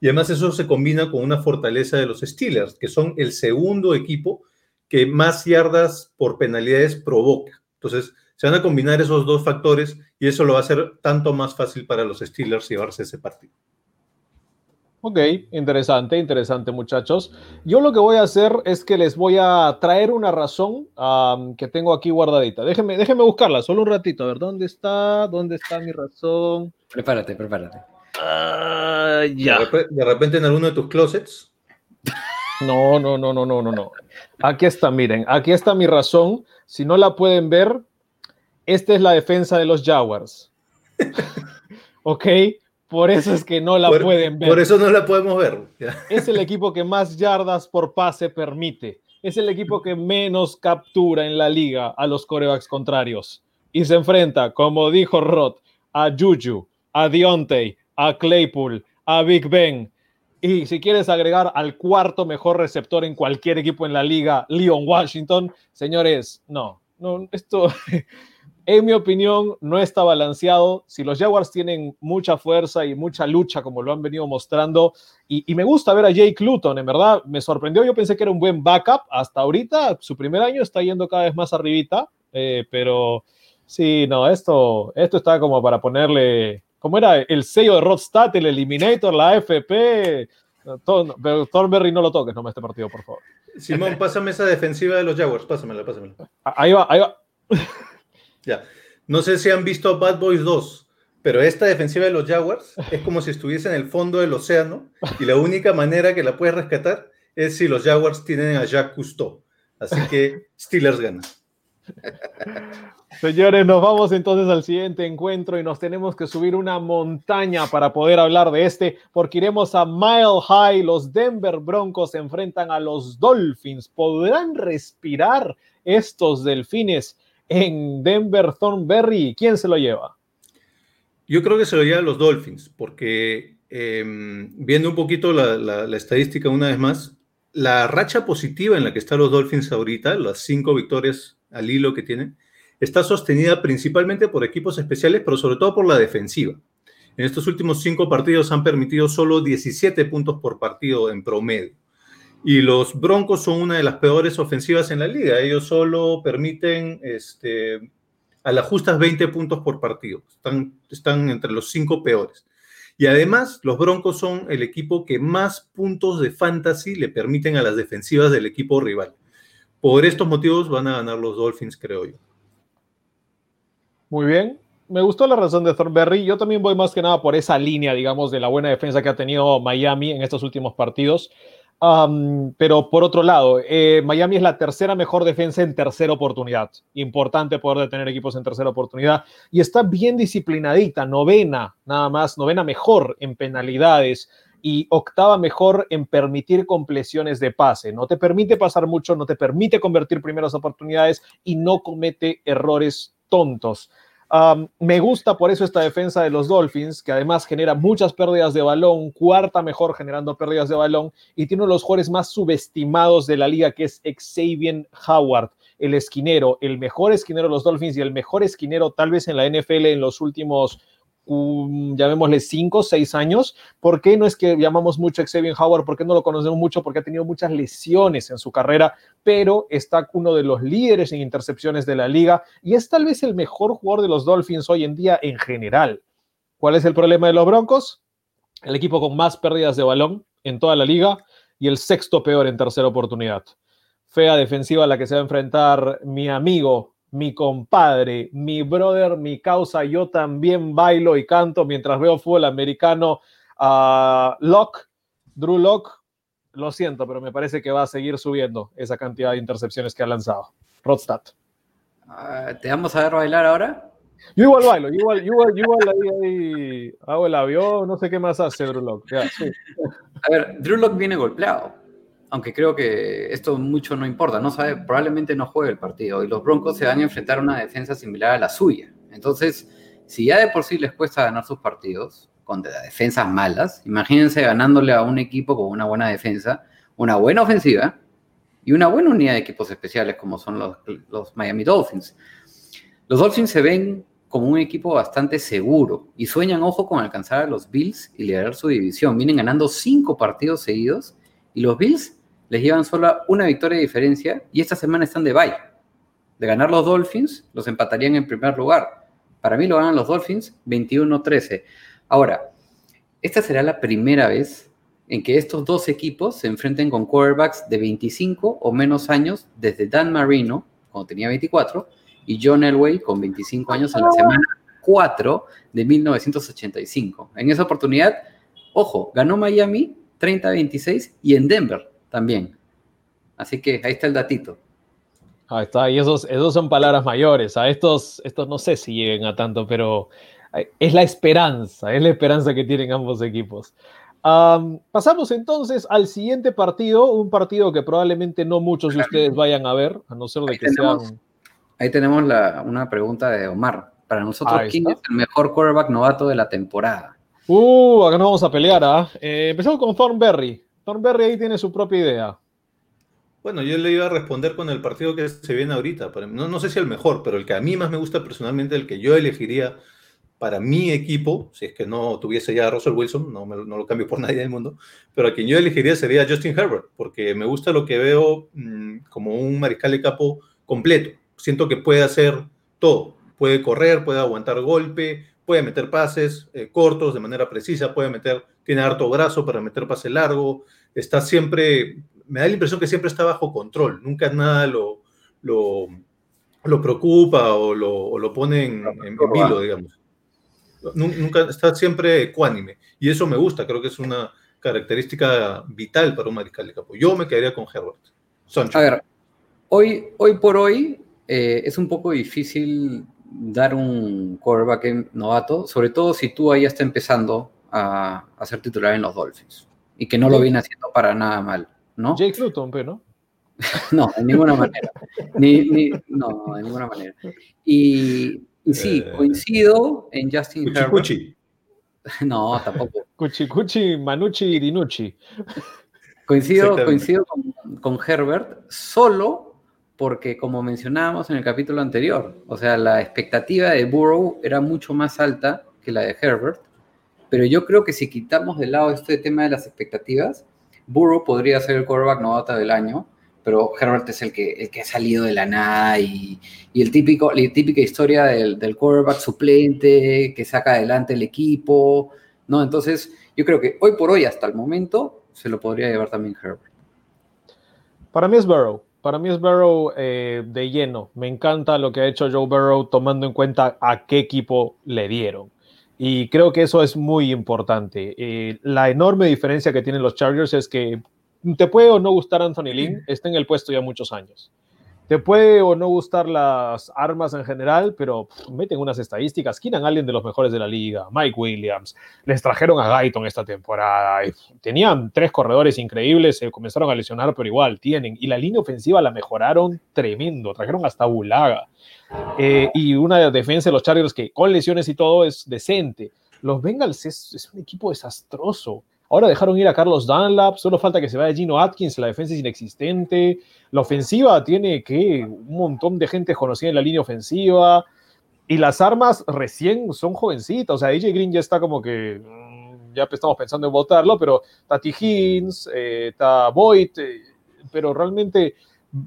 Y además eso se combina con una fortaleza de los Steelers, que son el segundo equipo que más yardas por penalidades provoca. Entonces, se van a combinar esos dos factores y eso lo va a hacer tanto más fácil para los Steelers llevarse ese partido. Ok, interesante, interesante muchachos. Yo lo que voy a hacer es que les voy a traer una razón um, que tengo aquí guardadita. Déjenme, déjenme buscarla, solo un ratito. A ver, ¿dónde está? ¿Dónde está mi razón? Prepárate, prepárate. Ah, De, ya. repente, de repente en alguno de tus closets. No, no, no, no, no, no, no. Aquí está, miren, aquí está mi razón. Si no la pueden ver, esta es la defensa de los Jaguars. ok, por eso es que no la por, pueden ver. por eso no la podemos ver. Es el equipo que más yardas por pase permite. Es el equipo que menos captura en la liga a los corebacks contrarios. Y se enfrenta, como dijo Roth, a Juju, a Deontay, a Claypool, a Big Ben. Y si quieres agregar al cuarto mejor receptor en cualquier equipo en la liga, Leon Washington, señores, no, no, esto, en mi opinión, no está balanceado. Si los Jaguars tienen mucha fuerza y mucha lucha, como lo han venido mostrando, y, me gusta ver a Jake Luton, en verdad, me sorprendió. Yo pensé que era un buen backup. Hasta ahorita, su primer año está yendo cada vez más arribita, eh, pero sí, no, esto, esto está como para ponerle, ¿cómo era? El sello de Rodstad, el Eliminator, la AFP. no, todo- no, pero Thornberry no lo toques, no este partido, por favor. Simón, pásame esa defensiva de los Jaguars. Pásamela, pásamela. Ah, Ahí va, ahí va. Ya. No sé si han visto Bad Boys 2, pero esta defensiva de los Jaguars es como si estuviese en el fondo del océano y la única manera que la puedes rescatar es si los Jaguars tienen a Jacques Cousteau. Así que Steelers gana. Señores, nos vamos entonces al siguiente encuentro y nos tenemos que subir una montaña para poder hablar de este, porque iremos a Mile High. Los Denver Broncos se enfrentan a los Dolphins. ¿Podrán respirar estos delfines en Denver Thornberry. ¿Quién se lo lleva? Yo creo que se lo llevan los Dolphins, porque eh, viendo un poquito la, la, la, estadística una vez más, la racha positiva en la que están los Dolphins ahorita, las cinco victorias al hilo que tienen, está sostenida principalmente por equipos especiales, pero sobre todo por la defensiva. En estos últimos cinco partidos han permitido solo 17 puntos por partido en promedio. Y los Broncos son una de las peores ofensivas en la liga. Ellos solo permiten este, a las justas 20 puntos por partido. Están, están entre los cinco peores. Y además, los Broncos son el equipo que más puntos de fantasy le permiten a las defensivas del equipo rival. Por estos motivos van a ganar los Dolphins, creo yo. Muy bien. Me gustó la razón de Thornberry. Yo también voy más que nada por esa línea, digamos, de la buena defensa que ha tenido Miami en estos últimos partidos. Pero por otro lado, eh, Miami es la tercera mejor defensa en tercera oportunidad. Importante poder detener equipos en tercera oportunidad. Y está bien disciplinadita, novena nada más, novena mejor en penalidades y octava mejor en permitir completiones de pase. No te permite pasar mucho, no te permite convertir primeras oportunidades y no comete errores tontos. Me gusta por eso esta defensa de los Dolphins, que además genera muchas pérdidas de balón, cuarta mejor generando pérdidas de balón, y tiene uno de los jugadores más subestimados de la liga, que es Xavier Howard, el esquinero, el mejor esquinero de los Dolphins y el mejor esquinero tal vez en la NFL en los últimos llamémosle 5, 6 años. ¿Por qué no es que llamamos mucho a Xavier Howard? ¿Por qué no lo conocemos mucho? Porque ha tenido muchas lesiones en su carrera, pero está uno de los líderes en intercepciones de la liga y es tal vez el mejor jugador de los Dolphins hoy en día en general. ¿Cuál es el problema de los Broncos? El equipo con más pérdidas de balón en toda la liga y el sexto peor en tercera oportunidad. Fea defensiva a la que se va a enfrentar mi amigo mi compadre, mi brother, mi causa, yo también bailo y canto mientras veo fútbol americano. Uh, Locke, Drew Locke, lo siento, pero me parece que va a seguir subiendo esa cantidad de intercepciones que ha lanzado. Rodstad. Uh, ¿Te vamos a ver bailar ahora? Yo igual bailo, yo igual, yo igual, yo igual ahí, ahí, hago el avión, no sé qué más hace Drew Locke. Ya, sí. A ver, Drew Locke viene golpeado aunque creo que esto mucho no importa, no sabe, probablemente no juegue el partido y los Broncos se van a enfrentar a una defensa similar a la suya. Entonces, si ya de por sí les cuesta ganar sus partidos con defensas malas, imagínense ganándole a un equipo con una buena defensa, una buena ofensiva y una buena unidad de equipos especiales como son los, los Miami Dolphins. Los Dolphins se ven como un equipo bastante seguro y sueñan, ojo, con alcanzar a los Bills y liderar su división. Vienen ganando cinco partidos seguidos y los Bills les llevan solo una victoria de diferencia y esta semana están de bye. De ganar los Dolphins, los empatarían en primer lugar. Para mí lo ganan los Dolphins 21-13. Ahora, esta será la primera vez en que estos dos equipos se enfrenten con quarterbacks de 25 o menos años desde Dan Marino, cuando tenía 24, y John Elway con 25 años en la semana 4 de 1985. En esa oportunidad, ojo, ganó Miami 30-26 y en Denver también. Así que ahí está el datito. Ahí está, y esos, esos son palabras mayores. A estos, estos no sé si lleguen a tanto, pero es la esperanza, es la esperanza que tienen ambos equipos. Um, pasamos entonces al siguiente partido, un partido que probablemente no muchos de ustedes vayan a ver, a no ser de ahí que tenemos, sean. Ahí tenemos la, una pregunta de Omar. Para nosotros, ¿quién es el mejor quarterback novato de la temporada? Uh, acá nos vamos a pelear, ¿ah? ¿eh? empezamos con Thornberry. Thornberry ahí tiene su propia idea. Bueno, yo le iba a responder con el partido que se viene ahorita. No, no sé si el mejor, pero el que a mí más me gusta personalmente, el que yo elegiría para mi equipo, si es que no tuviese ya a Russell Wilson, no, me, no lo cambio por nadie del mundo, pero a quien yo elegiría sería Justin Herbert, porque me gusta lo que veo mmm, como un mariscal de capo completo. Siento que puede hacer todo. Puede correr, puede aguantar golpe, puede meter pases eh, cortos de manera precisa, puede meter, tiene harto brazo para meter pase largo, está siempre, me da la impresión que siempre está bajo control, nunca nada lo, lo, lo preocupa o lo, o lo pone en, en, en vilo, digamos. Nunca está siempre ecuánime y eso me gusta, creo que es una característica vital para un mariscal de campo. Yo me quedaría con Herbert. Soncho. A ver, hoy, hoy por hoy eh, es un poco difícil dar un quarterback novato, sobre todo si tú ahí está empezando a, a, ser titular en los Dolphins y que no lo viene haciendo para nada mal, ¿no? Jake Luton, pero ¿no? No, de ninguna manera. Ni, ni, no, de ninguna manera. Y, y sí, Eh. coincido en Justin Cuchi, Herbert. cuchi. No, tampoco. Cuchi Cuchi, Manucci y Dinucci. Coincido, coincido con, con Herbert solo porque, como mencionábamos en el capítulo anterior, o sea, la expectativa de Burrow era mucho más alta que la de Herbert, pero yo creo que si quitamos de lado este tema de las expectativas, Burrow podría ser el quarterback novato del año, pero Herbert es el que, el que ha salido de la nada y, y el típico, la típica historia del, del quarterback suplente que saca adelante el equipo, ¿no? Entonces, yo creo que hoy por hoy, hasta el momento, se lo podría llevar también Herbert. Para mí es Burrow. Para mí es Burrow eh, de lleno. Me encanta lo que ha hecho Joe Burrow tomando en cuenta a qué equipo le dieron. Y creo que eso es muy importante. Eh, la enorme diferencia que tienen los Chargers es que te puede o no gustar Anthony Lynn, está en el puesto ya muchos años. Te puede o no gustar las armas en general, pero meten unas estadísticas. Keenan Allen de los mejores de la liga, Mike Williams, les trajeron a Guyton esta temporada. Tenían tres corredores increíbles, se comenzaron a lesionar, pero igual tienen. Y la línea ofensiva la mejoraron tremendo. Trajeron hasta Bulaga. Eh, y una defensa de los Chargers que con lesiones y todo es decente. Los Bengals es un equipo desastroso. Ahora dejaron ir a Carlos Dunlap, solo falta que se vaya Gino Atkins, la defensa es inexistente. La ofensiva tiene que un montón de gente conocida en la línea ofensiva. Y las armas recién son jovencitas. O sea, AJ Green ya está como que mm, ya estamos pensando en votarlo, pero está T. Higgins, eh, está Boyd, eh, pero realmente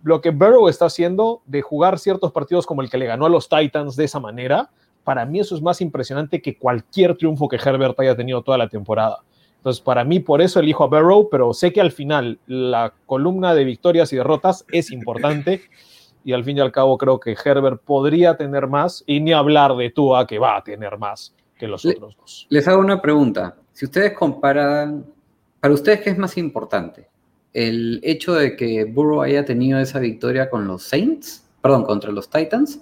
lo que Burrow está haciendo de jugar ciertos partidos como el que le ganó a los Titans de esa manera, para mí eso es más impresionante que cualquier triunfo que Herbert haya tenido toda la temporada. Entonces, para mí, por eso elijo a Burrow, pero sé que al final la columna de victorias y derrotas es importante. Y al fin y al cabo, creo que Herbert podría tener más, y ni hablar de Tua, que va a tener más que los Le- otros dos. Les hago una pregunta. Si ustedes comparan, para ustedes, ¿qué es más importante? ¿El hecho de que Burrow haya tenido esa victoria con los Saints, perdón, contra los Titans,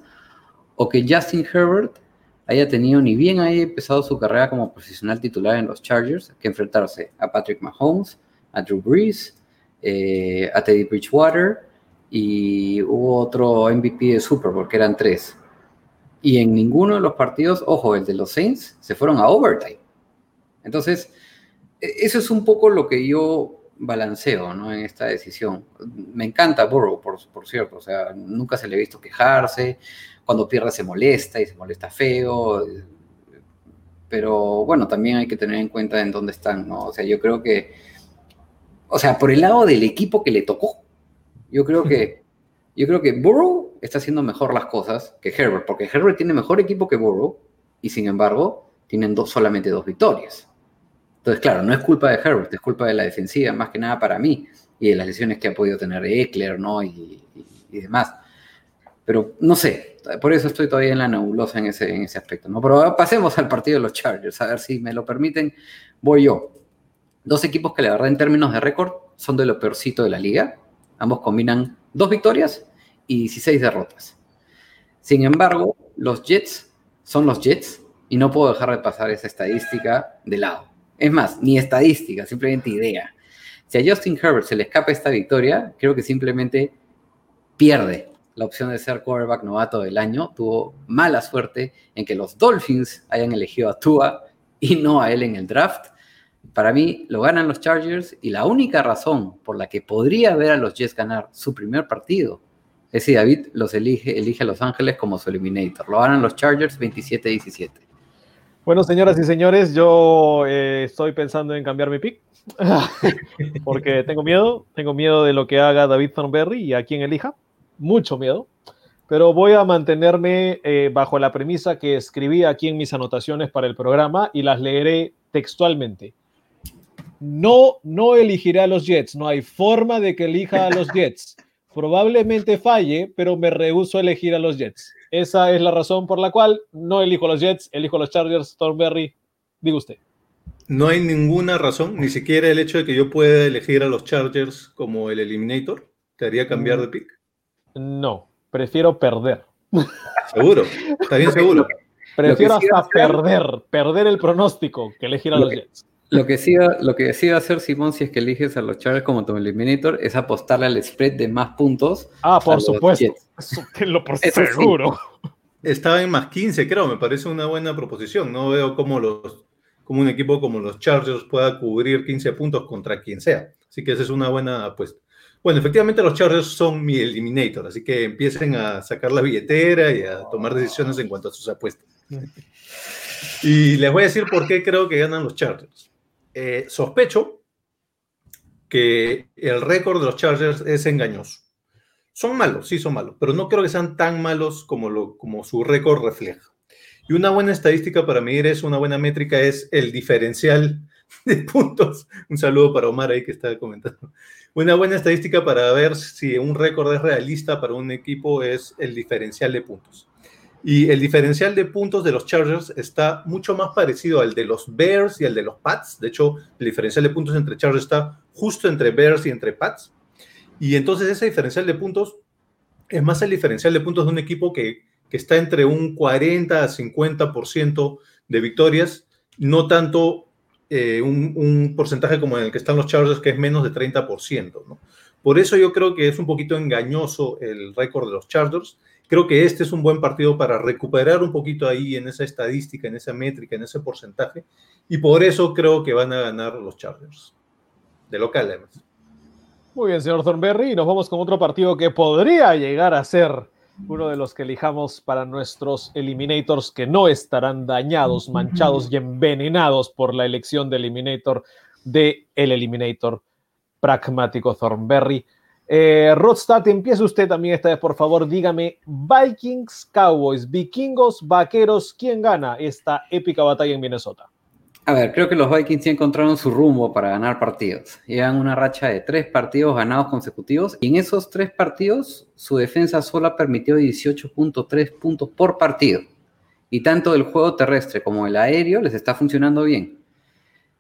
o que Justin Herbert haya tenido, ni bien haya empezado su carrera como profesional titular en los Chargers, que enfrentarse a Patrick Mahomes, a Drew Brees, eh, a Teddy Bridgewater y hubo otro MVP de Super Bowl, que eran tres. Y en ninguno de los partidos, ojo, el de los Saints, se fueron a overtime. Entonces, e- eso es un poco lo que yo balanceo ¿no? en esta decisión. Me encanta Burrow, por, por cierto, o sea, nunca se le ha visto quejarse, cuando pierde se molesta y se molesta feo, pero bueno, también hay que tener en cuenta en dónde están, ¿no? O sea, yo creo que, o sea, por el lado del equipo que le tocó, yo creo que, yo creo que Burrow está haciendo mejor las cosas que Herbert, porque Herbert tiene mejor equipo que Burrow y sin embargo tienen dos, solamente dos victorias. Entonces, claro, no es culpa de Herbert, es culpa de la defensiva, más que nada para mí, y de las lesiones que ha podido tener Eckler, ¿no? Y, y- y demás. Pero no sé, por eso estoy todavía en la nebulosa en ese, en ese aspecto, ¿no? Pero pasemos al partido de los Chargers, a ver si me lo permiten, voy yo. Dos equipos que la verdad en términos de récord son de lo peorcito de la liga. Ambos combinan dos victorias y 16 derrotas. Sin embargo, los Jets son los Jets y no puedo dejar de pasar esa estadística de lado. Es más, ni estadística, simplemente idea. Si a Justin Herbert se le escapa esta victoria, creo que simplemente pierde la opción de ser quarterback novato del año. Tuvo mala suerte en que los Dolphins hayan elegido a Tua y no a él en el draft. Para mí lo ganan los Chargers y la única razón por la que podría ver a los Jets ganar su primer partido es si David los elige, elige a Los Ángeles como su eliminator. Lo ganan los Chargers 27-17. Bueno, señoras y señores, yo eh, estoy pensando en cambiar mi pick. porque tengo miedo, tengo miedo de lo que haga David Thornberry y a quien elija. Mucho miedo. Pero voy a mantenerme eh, bajo la premisa que escribí aquí en mis anotaciones para el programa y las leeré textualmente. No, no elegiré a los Jets. No hay forma de que elija a los Jets. Probablemente falle, pero me rehúso a elegir a los Jets. Esa es la razón por la cual no elijo a los Jets, elijo a los Chargers, Thornberry. Diga usted. No hay ninguna razón, ni siquiera el hecho de que yo pueda elegir a los Chargers como el Eliminator, te haría cambiar de pick. No, prefiero perder. Seguro, está bien seguro. Prefiero Lo sí hasta perder, perder el pronóstico que elegir a Lo los que- Jets. Lo que, sí va, lo que sí va a hacer Simón si es que eliges a los Chargers como tu eliminator es apostarle al spread de más puntos. Ah, por supuesto. Eso tenlo por Eso sí. seguro. Estaba en más 15, creo, me parece una buena proposición. No veo cómo, los, cómo un equipo como los Chargers pueda cubrir 15 puntos contra quien sea. Así que esa es una buena apuesta. Bueno, efectivamente los Chargers son mi eliminator, así que empiecen a sacar la billetera y a tomar decisiones en cuanto a sus apuestas. Y les voy a decir por qué creo que ganan los Chargers. Eh, sospecho que el récord de los Chargers es engañoso. Son malos, sí son malos, pero no creo que sean tan malos como, lo, como su récord refleja. Y una buena estadística para medir eso, una buena métrica es el diferencial de puntos. Un saludo para Omar ahí que está comentando. Una buena estadística para ver si un récord es realista para un equipo es el diferencial de puntos. Y el diferencial de puntos de los Chargers está mucho más parecido al de los Bears y al de los Pats. De hecho, el diferencial de puntos entre Chargers está justo entre Bears y entre Pats. Y entonces ese diferencial de puntos es más el diferencial de puntos de un equipo que, que está entre un 40 a 50% de victorias, no tanto eh, un, porcentaje como en el que están los Chargers, que es menos de 30%. ¿no? Por eso yo creo que es un poquito engañoso el récord de los Chargers. Creo que este es un buen partido para recuperar un poquito ahí en esa estadística, en esa métrica, en ese porcentaje. Y por eso creo que van a ganar los Chargers. De local, además. Muy bien, señor Thornberry. Y nos vamos con otro partido que podría llegar a ser uno de los que elijamos para nuestros eliminators que no estarán dañados, manchados y envenenados por la elección de eliminator de el eliminator pragmático Thornberry. Eh, Rodstad, empieza usted también esta vez, por favor. Dígame, Vikings, Cowboys, Vikingos, Vaqueros, ¿quién gana esta épica batalla en Minnesota? A ver, creo que los Vikings ya encontraron su rumbo para ganar partidos. Llevan una racha de tres partidos ganados consecutivos y en esos tres partidos su defensa sola permitió 18.3 puntos por partido. Y tanto el juego terrestre como el aéreo les está funcionando bien.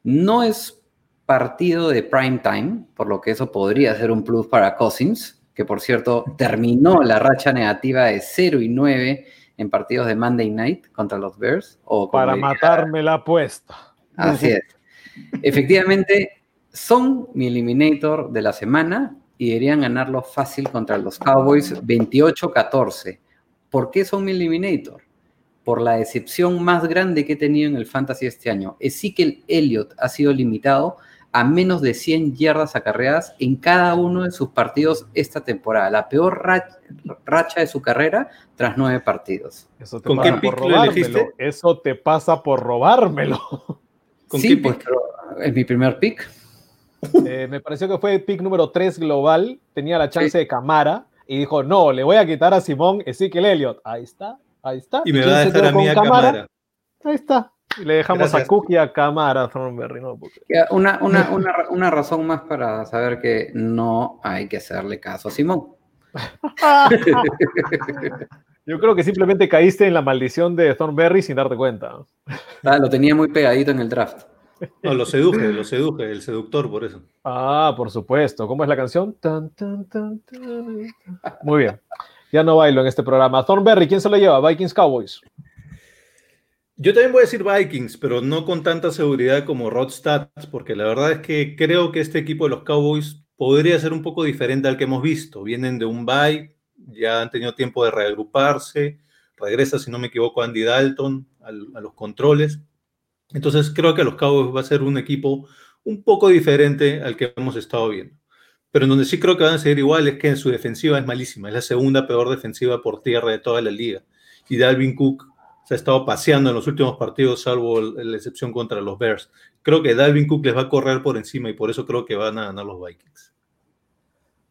No es partido de prime time, por lo que eso podría ser un plus para Cousins, que por cierto terminó la racha negativa de 0 y 9 en partidos de Monday Night contra los Bears. O para matarme la apuesta. Así es. Efectivamente, son mi eliminator de la semana y deberían ganarlo fácil contra los Cowboys 28-14. ¿Por qué son mi eliminator? Por la decepción más grande que he tenido en el fantasy este año. Ezekiel Elliott ha sido limitado a menos de 100 yardas acarreadas en cada uno de sus partidos esta temporada. La peor racha, racha de su carrera tras nueve partidos. Eso te ¿Con pasa qué por robármelo. Eso te pasa por robármelo. ¿Con sí, pues, pero es mi primer pick. Eh, me pareció que fue el pick número 3 global. Tenía la chance sí. de Camara y dijo: No, le voy a quitar a Simón Ezekiel Elliott. Ahí está, ahí está. Y me va a dejar a mí a Camara? Camara. Ahí está. Y le dejamos Gracias. a Cookie a Camara, Thornberry. ¿no? Porque... Una, una, una, una, razón más para saber que no hay que hacerle caso a Simón. Yo creo que simplemente caíste en la maldición de Thornberry sin darte cuenta. Ah, lo tenía muy pegadito en el draft. No, lo seduje, lo seduje, el seductor, por eso. Ah, por supuesto. ¿Cómo es la canción? Tan, tan, tan, muy bien. Ya no bailo en este programa. Thornberry, ¿quién se lo lleva? Vikings Cowboys. Yo también voy a decir Vikings, pero no con tanta seguridad como Rodstad, porque la verdad es que creo que este equipo de los Cowboys podría ser un poco diferente al que hemos visto. Vienen de un bye, ya han tenido tiempo de reagruparse, regresa, si no me equivoco, Andy Dalton al, a los controles. Entonces creo que los Cowboys va a ser un equipo un poco diferente al que hemos estado viendo. Pero en donde sí creo que van a seguir igual es que en su defensiva es malísima, es la segunda peor defensiva por tierra de toda la liga. Y Dalvin Cook se ha estado paseando en los últimos partidos, salvo la excepción contra los Bears. Creo que Dalvin Cook les va a correr por encima y por eso creo que van a ganar los Vikings.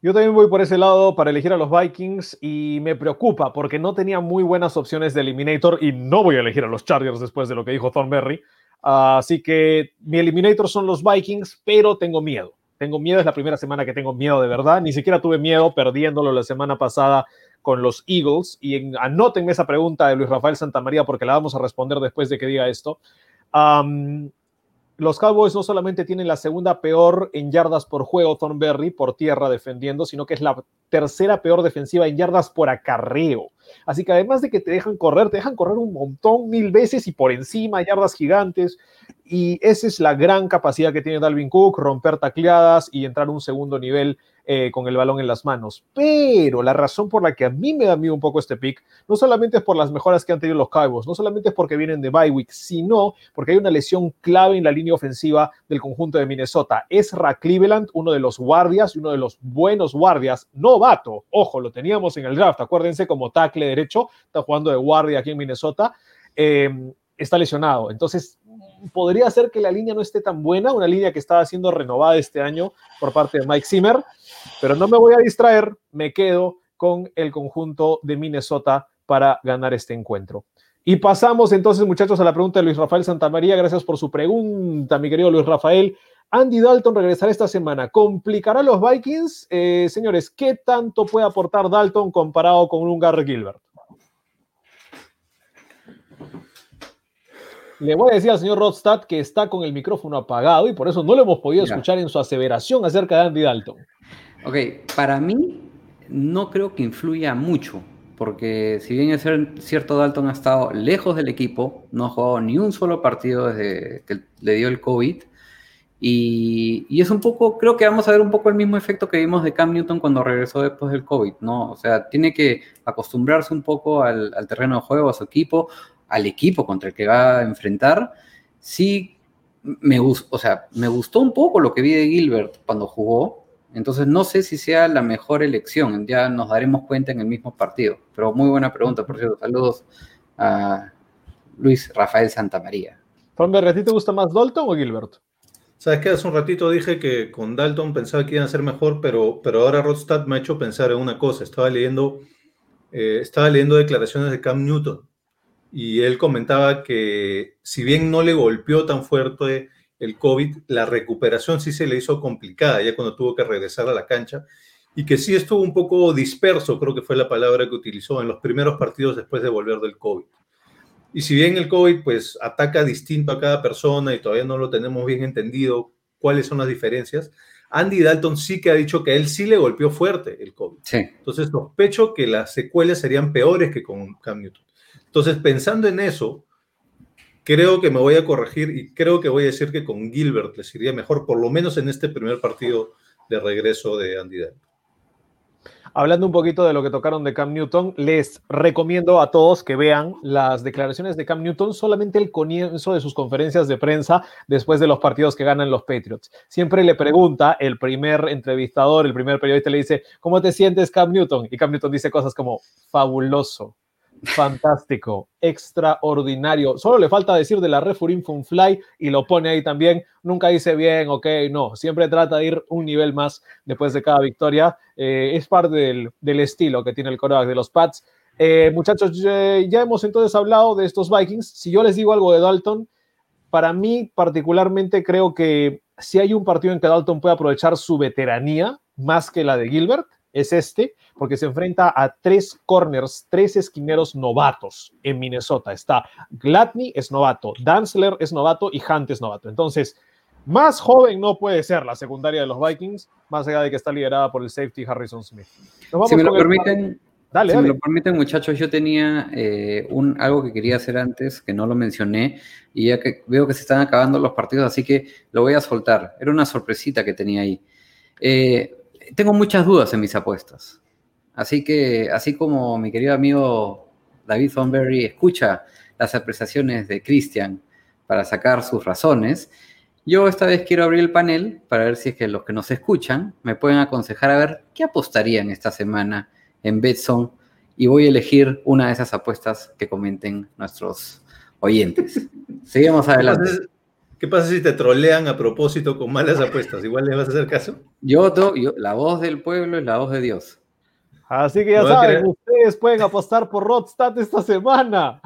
Yo también voy por ese lado para elegir a los Vikings y me preocupa porque no tenía muy buenas opciones de Eliminator y no voy a elegir a los Chargers después de lo que dijo Thornberry. Así que mi Eliminator son los Vikings, pero tengo miedo. Tengo miedo, es la primera semana que tengo miedo de verdad. Ni siquiera tuve miedo perdiéndolo la semana pasada con los Eagles. Y en, anótenme esa pregunta de Luis Rafael Santamaría porque la vamos a responder después de que diga esto. Los Cowboys no solamente tienen la segunda peor en yardas por juego, Thornberry, por tierra defendiendo, sino que es la tercera peor defensiva en yardas por acarreo. Así que además de que te dejan correr, te dejan correr un montón, mil veces y por encima, yardas gigantes. Y esa es la gran capacidad que tiene Dalvin Cook, romper tacleadas y entrar un segundo nivel eh, con el balón en las manos. Pero la razón por la que a mí me da miedo un poco este pick, no solamente es por las mejoras que han tenido los Cowboys, no solamente es porque vienen de bye sino porque hay una lesión clave en la línea ofensiva del conjunto de Minnesota. Ezra Cleveland, uno de los guardias y uno de los buenos guardias, novato, ojo, lo teníamos en el draft, acuérdense como tackle derecho, está jugando de guardia aquí en Minnesota. Eh, está lesionado. Entonces, podría ser que la línea no esté tan buena, una línea que estaba siendo renovada este año por parte de Mike Zimmer, pero no me voy a distraer, me quedo con el conjunto de Minnesota para ganar este encuentro. Y pasamos entonces, muchachos, a la pregunta de Luis Rafael Santamaría. Gracias por su pregunta, mi querido Luis Rafael. Andy Dalton regresará esta semana. ¿Complicará a los Vikings? Eh, señores, ¿qué tanto puede aportar Dalton comparado con un Gary Gilbert? Le voy a decir al señor Rodstad que está con el micrófono apagado y por eso no lo hemos podido escuchar en su aseveración acerca de Andy Dalton. Ok, para mí no creo que influya mucho, porque si bien es cier- cierto Dalton ha estado lejos del equipo, no ha jugado ni un solo partido desde que le dio el COVID, y, y es un poco, creo que vamos a ver un poco el mismo efecto que vimos de Cam Newton cuando regresó después del COVID, ¿no? O sea, tiene que acostumbrarse un poco al, al terreno de juego, a su equipo, al equipo contra el que va a enfrentar. Sí, me, o sea, me gustó un poco lo que vi de Gilbert cuando jugó, entonces no sé si sea la mejor elección, ya nos daremos cuenta en el mismo partido. Pero muy buena pregunta, por cierto. Saludos a Luis Rafael Santamaría. Framberg, ¿a ti te gusta más Dalton o Gilbert? ¿Sabes qué? Hace un ratito dije que con Dalton pensaba que iban a ser mejor, pero, pero ahora Rodstad me ha hecho pensar en una cosa. Estaba leyendo, eh, estaba leyendo declaraciones de Cam Newton y él comentaba que si bien no le golpeó tan fuerte el COVID, la recuperación sí se le hizo complicada ya cuando tuvo que regresar a la cancha y que sí estuvo un poco disperso, creo que fue la palabra que utilizó en los primeros partidos después de volver del COVID. Y si bien el COVID pues ataca distinto a cada persona y todavía no lo tenemos bien entendido cuáles son las diferencias, Andy Dalton sí que ha dicho que a él sí le golpeó fuerte el COVID. Sí, Entonces sospecho que las secuelas serían peores que con Cam Newton. Entonces pensando en eso, creo que me voy a corregir y creo que voy a decir que con Gilbert les iría mejor, por lo menos en este primer partido de regreso de Andy. Hablando un poquito de lo que tocaron de Cam Newton, les recomiendo a todos que vean las declaraciones de Cam Newton, solamente el comienzo de sus conferencias de prensa después de los partidos que ganan los Patriots. Siempre le pregunta el primer entrevistador, el primer periodista le dice, ¿cómo te sientes Cam Newton? Y Cam Newton dice cosas como, fabuloso, fantástico, extraordinario. Solo le falta decir de la refurín un fly y lo pone ahí también. Nunca dice bien, ok, no. Siempre trata de ir un nivel más después de cada victoria. Eh, es parte del, estilo que tiene el coreback de los Pats. Eh, muchachos, ya hemos entonces hablado de estos Vikings. Si yo les digo algo de Dalton, para mí particularmente creo que si hay un partido en que Dalton puede aprovechar su veteranía más que la de Gilbert, es este, porque se enfrenta a tres corners, tres esquineros novatos en Minnesota. Está Gladney es novato, Danzler es novato y Hunt es novato. Entonces, más joven no puede ser la secundaria de los Vikings, más allá de que está liderada por el safety Harrison Smith. si me lo permiten, dale, si dale. me lo permiten, muchachos, yo tenía eh, un, algo que quería hacer antes, que no lo mencioné, y ya que veo que se están acabando los partidos, así que lo voy a soltar. Era una sorpresita que tenía ahí. Eh, tengo muchas dudas en mis apuestas. Así que, así como mi querido amigo David Thornberry escucha las apreciaciones de Christian para sacar sus razones, yo esta vez quiero abrir el panel para ver si es que los que nos escuchan me pueden aconsejar a ver qué apostarían esta semana en Betson y voy a elegir una de esas apuestas que comenten nuestros oyentes. Seguimos adelante. ¿Qué pasa si te trolean a propósito con malas apuestas? ¿Igual le vas a hacer caso? Yo, yo la voz del pueblo es la voz de Dios. Así que ya saben, ustedes pueden apostar por Rodstad esta semana.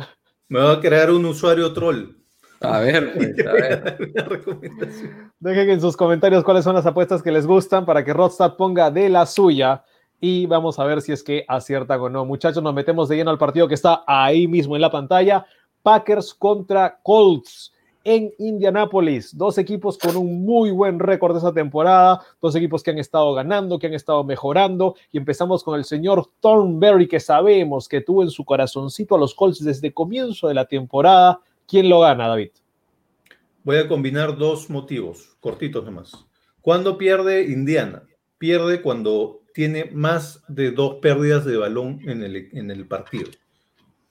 Me va a crear un usuario troll. A ver, pues, a ver. Dejen en sus comentarios cuáles son las apuestas que les gustan para que Rodstad ponga de la suya y vamos a ver si es que aciertan o no. Muchachos, nos metemos de lleno al partido que está ahí mismo en la pantalla. Packers contra Colts en Indianápolis. Dos equipos con un muy buen récord esa temporada, dos equipos que han estado ganando, que han estado mejorando. Y empezamos con el señor Thornberry, que sabemos que tuvo en su corazoncito a los Colts desde comienzo de la temporada. ¿Quién lo gana, David? voy a combinar dos motivos, cortitos nomás. ¿Cuándo pierde Indiana? Pierde cuando tiene más de dos pérdidas de balón el, en el partido.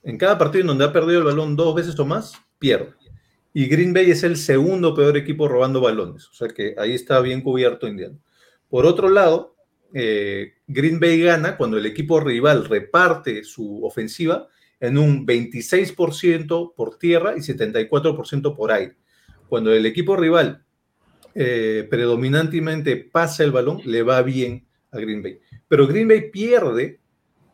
En cada partido en donde ha perdido el balón dos veces o más, pierde. Y Green Bay es el segundo peor equipo robando balones. O sea que ahí está bien cubierto Indiana. Por otro lado, eh, Green Bay gana cuando el equipo rival reparte su ofensiva en un 26% por tierra y 74% por aire. Cuando el equipo rival eh, predominantemente pasa el balón, le va bien a Green Bay. Pero Green Bay pierde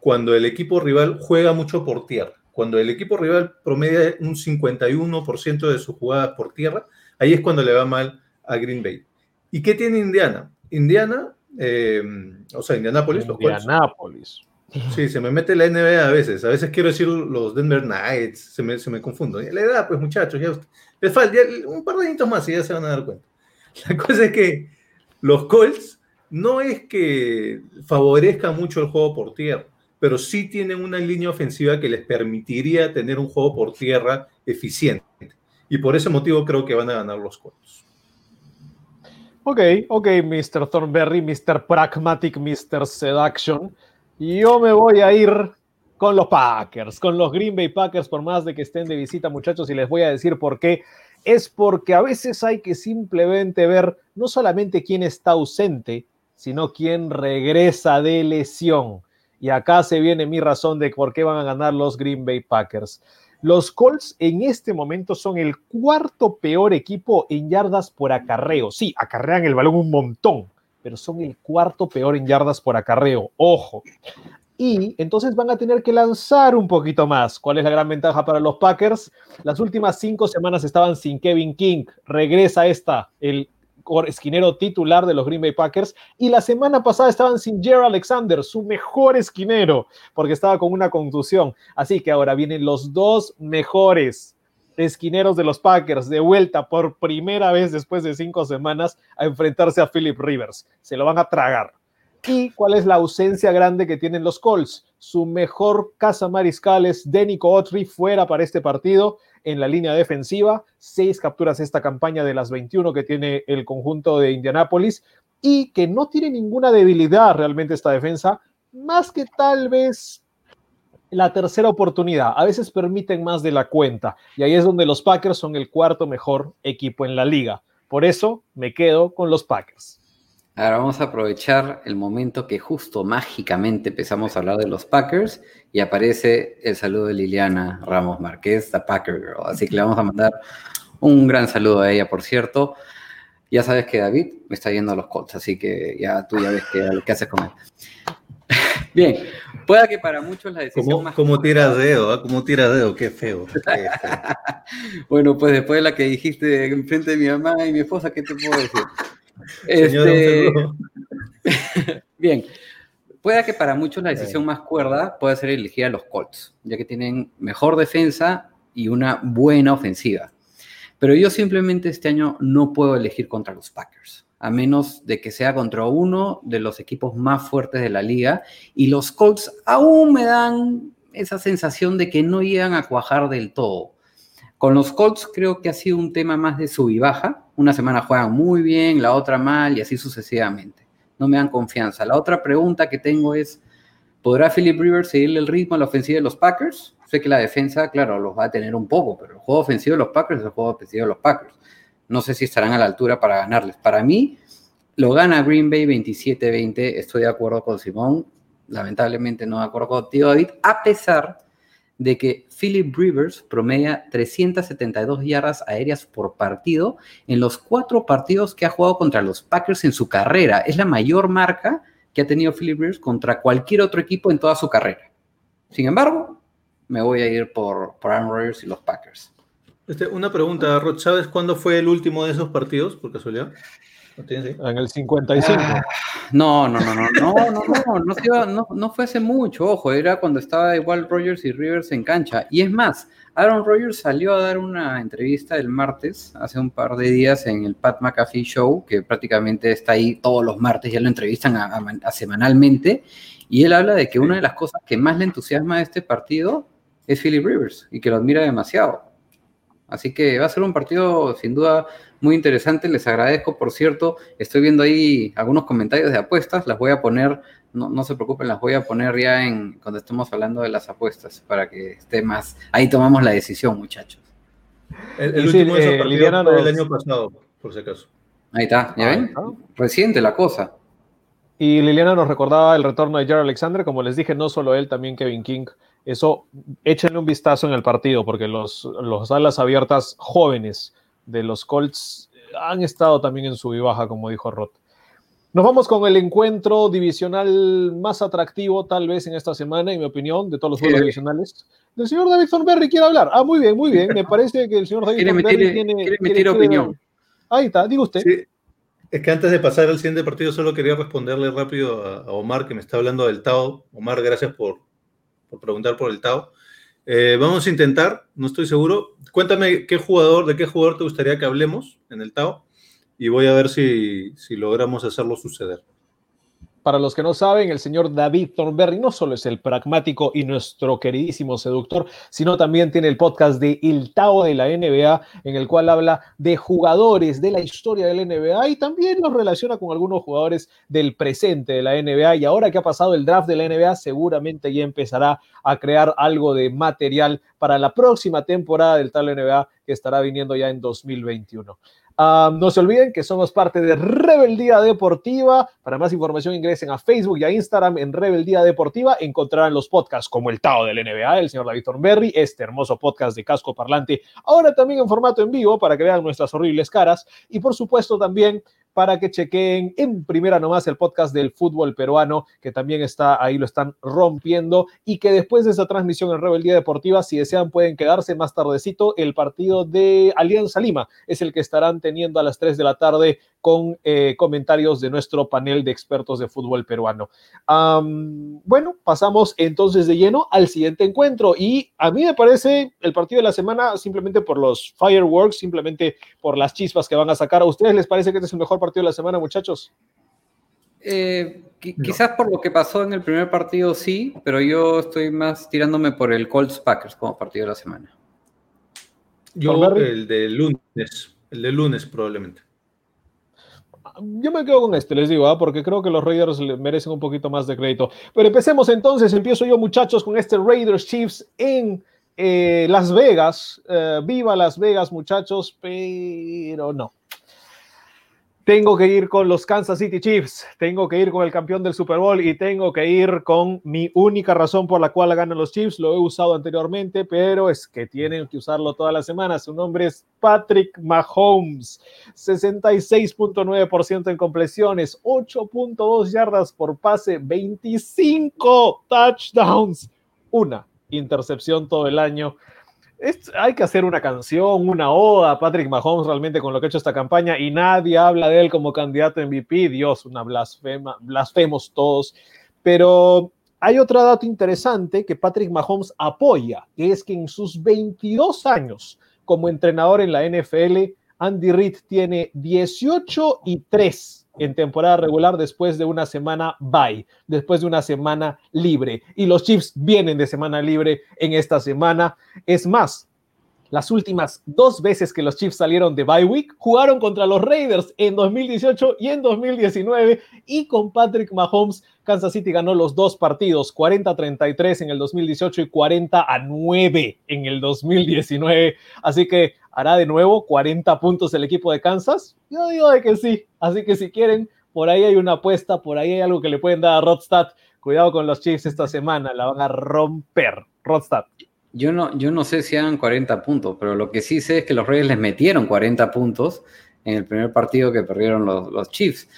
cuando el equipo rival juega mucho por tierra. Cuando el equipo rival promedia un 51% de sus jugadas por tierra, ahí es cuando le va mal a Green Bay. ¿Y qué tiene Indiana? Indiana, eh, o sea, Indianapolis. Indianapolis. Sí, se me mete la NBA a veces. A veces quiero decir los Denver Knights, se me, se me confundo. La edad, pues muchachos, ya les falta un par de años más y ya se van a dar cuenta. La cosa es que los Colts no es que favorezca mucho el juego por tierra, pero sí tienen una línea ofensiva que les permitiría tener un juego por tierra eficiente. Y por ese motivo creo que van a ganar los Colts. Ok, ok, Mr. Thornberry, Mr. Pragmatic, Mr. Seduction. Yo me voy a ir con los Packers, con los Green Bay Packers, por más de que estén de visita, muchachos, y les voy a decir por qué. Es porque a veces hay que simplemente ver no solamente quién está ausente, sino quién regresa de lesión. Y acá se viene mi razón de por qué van a ganar los Green Bay Packers. Los Colts en este momento son el cuarto peor equipo en yardas por acarreo. Sí, acarrean el balón un montón, pero son el cuarto peor en yardas por acarreo. Ojo. Y entonces van a tener que lanzar un poquito más. ¿Cuál es la gran ventaja para los Packers? Las últimas cinco semanas estaban sin Kevin King. Regresa esta, el esquinero titular de los Green Bay Packers. Y la semana pasada estaban sin Jerry Alexander, su mejor esquinero, porque estaba con una contusión. Así que ahora vienen los dos mejores esquineros de los Packers de vuelta por primera vez después de cinco semanas a enfrentarse a Philip Rivers. Se lo van a tragar. ¿Y cuál es la ausencia grande que tienen los Colts? Su mejor casa mariscal es Denico Otri fuera para este partido en la línea defensiva. Seis capturas esta campaña de las 21 que tiene el conjunto de Indianápolis y que no tiene ninguna debilidad realmente esta defensa, más que tal vez la tercera oportunidad. A veces permiten más de la cuenta y ahí es donde los Packers son el cuarto mejor equipo en la liga. Por eso me quedo con los Packers. Ahora vamos a aprovechar el momento que justo mágicamente empezamos a hablar de los Packers y aparece el saludo de Liliana Ramos Márquez, la Packer Girl. Así que le vamos a mandar un gran saludo a ella, por cierto. Ya sabes que David me está yendo a los Colts, así que ya tú ya ves qué, qué haces con él. Bien, pueda que para muchos la decisión ¿Cómo, más... cómo tira dedo? ¿ah? ¿Cómo tira dedo? Qué feo. qué feo. bueno, pues después de la que dijiste enfrente de mi mamá y mi esposa, ¿qué te puedo decir? Este. Bien, pueda que para muchos la decisión más cuerda pueda ser elegir a los Colts, ya que tienen mejor defensa y una buena ofensiva. Pero yo simplemente este año no puedo elegir contra los Packers, a menos de que sea contra uno de los equipos más fuertes de la liga. Y los Colts aún me dan esa sensación de que no llegan a cuajar del todo. Con los Colts creo que ha sido un tema más de sub y baja. Una semana juegan muy bien, la otra mal y así sucesivamente. No me dan confianza. La otra pregunta que tengo es, ¿podrá Philip Rivers seguirle el ritmo a la ofensiva de los Packers? Sé que la defensa, claro, los va a tener un poco, pero el juego ofensivo de los Packers es el juego ofensivo de los Packers. No sé si estarán a la altura para ganarles. Para mí, lo gana Green Bay 27-20. Estoy de acuerdo con Simón. Lamentablemente no de acuerdo contigo, David, a pesar de que Philip Rivers promedia 372 yardas aéreas por partido en los cuatro partidos que ha jugado contra los Packers en su carrera. Es la mayor marca que ha tenido Philip Rivers contra cualquier otro equipo en toda su carrera. Sin embargo, me voy a ir por, por Aaron Rodgers y los Packers. Este, una pregunta, Rod, ¿sabes cuándo fue el último de esos partidos, por casualidad? ¿Lo tienes ahí? En el 55. Ah, no, no, no, no, no, no, no, no, iba- no, no fue hace mucho, ojo, era cuando estaba igual Rogers y Rivers en cancha. Y es más, Aaron Rodgers salió a dar una entrevista el martes, hace un par de días, en el Pat McAfee Show, que prácticamente está ahí todos los martes, ya lo entrevistan a- a- a semanalmente, y él habla de que una de las cosas que más le entusiasma de este partido es Philip Rivers, y que lo admira demasiado. Así que va a ser un partido sin duda muy interesante. Les agradezco, por cierto. Estoy viendo ahí algunos comentarios de apuestas. Las voy a poner, no, no se preocupen, las voy a poner ya en cuando estemos hablando de las apuestas para que esté más. Ahí tomamos la decisión, muchachos. El, el Y sí, último de eh, partidos Liliana fue el año pasado, por si acaso. Ahí está, ¿ya Ah, ven? ah. Reciente la cosa. Y Liliana nos recordaba el retorno de Jared Alexander, como les dije, no solo él, también Kevin King. Eso, échenle un vistazo en el partido, porque los, los alas abiertas jóvenes de los Colts han estado también en su baja, como dijo Roth. Nos vamos con el encuentro divisional más atractivo, tal vez en esta semana, en mi opinión, de todos los juegos Sí. divisionales. Del señor David Thornberry quiere hablar. Ah, muy bien, muy bien. Me parece que el señor David Quiere Thornberry tiene. quiere emitir opinión. Ahí está, diga usted. Sí. Es que antes de pasar al siguiente partido, solo quería responderle rápido a, a Omar, que me está hablando del Tao. Omar, gracias por, por preguntar por el Tao. Eh, vamos a intentar, no estoy seguro. Cuéntame qué jugador, de qué jugador te gustaría que hablemos en el Tao y voy a ver si, si logramos hacerlo suceder. Para los que no saben, el señor David Thornberry no solo es el pragmático y nuestro queridísimo seductor, sino también tiene el podcast de El Tao de la NBA, en el cual habla de jugadores de la historia del NBA y también los relaciona con algunos jugadores del presente de la NBA. Y ahora que ha pasado el draft de la NBA, seguramente ya empezará a crear algo de material para la próxima temporada del Tao de la NBA que estará viniendo ya en 2021. Ah, no se olviden que somos parte de Rebeldía Deportiva. Para más información ingresen a Facebook y a Instagram en Rebeldía Deportiva. Encontrarán los podcasts como el Tao del NBA, el señor David Thornberry, este hermoso podcast de Casco Parlante, ahora también en formato en vivo para que vean nuestras horribles caras. Y por supuesto también para que chequeen en primera nomás el podcast del fútbol peruano, que también está ahí, lo están rompiendo, y que después de esa transmisión en Rebeldía Deportiva, si desean, pueden quedarse más tardecito. El partido de Alianza Lima es el que estarán teniendo a las 3 de la tarde con eh, comentarios de nuestro panel de expertos de fútbol peruano. Am, bueno, pasamos entonces de lleno al siguiente encuentro y a mí me parece el partido de la semana simplemente por los fireworks, simplemente por las chispas que van a sacar. ¿A ustedes les parece que este es el mejor partido de la semana, muchachos? Eh, qui- Quizás por lo que pasó en el primer partido sí, pero yo estoy más tirándome por el Colts Packers como partido de la semana. Yo, el de lunes, el de lunes probablemente. Yo me quedo con este, les digo, ¿ah? porque creo que los Raiders le merecen un poquito más de crédito. Pero empecemos entonces, empiezo yo muchachos con este Raiders Chiefs en eh, Las Vegas. Eh, viva Las Vegas muchachos, pero no. Tengo que ir con los Kansas City Chiefs, tengo que ir con el campeón del Super Bowl y tengo que ir con mi única razón por la cual ganan los Chiefs. Lo he usado anteriormente, pero es que tienen que usarlo toda la semana. Su nombre es Patrick Mahomes. 66.9% en completiones, 8.2 yardas por pase, 25 touchdowns, una intercepción todo el año. Hay que hacer una canción, una oda a Patrick Mahomes realmente con lo que ha hecho esta campaña y nadie habla de él como candidato a MVP. Dios, una blasfema, blasfemos todos. Pero hay otro dato interesante que Patrick Mahomes apoya, que es que en sus 22 años como entrenador en la NFL, Andy Reid tiene 18 y 3 en temporada regular después de una semana bye, después de una semana libre. Y los Chiefs vienen de semana libre en esta semana. Es más, las últimas dos veces que los Chiefs salieron de bye week, jugaron contra los Raiders en 2018 y en 2019 y con Patrick Mahomes, Kansas City ganó los dos partidos, 40-33 en el 2018 y 40 a 9 en el 2019. Así que hará de nuevo 40 puntos el equipo de Kansas. Yo digo de que sí. Así que si quieren, por ahí hay una apuesta, por ahí hay algo que le pueden dar a Rodstad. Cuidado con los Chiefs esta semana, la van a romper. Rodstad. Yo no, yo no sé si hagan 40 puntos, pero lo que sí sé es que los Reyes les metieron 40 puntos en el primer partido que perdieron los, los Chiefs.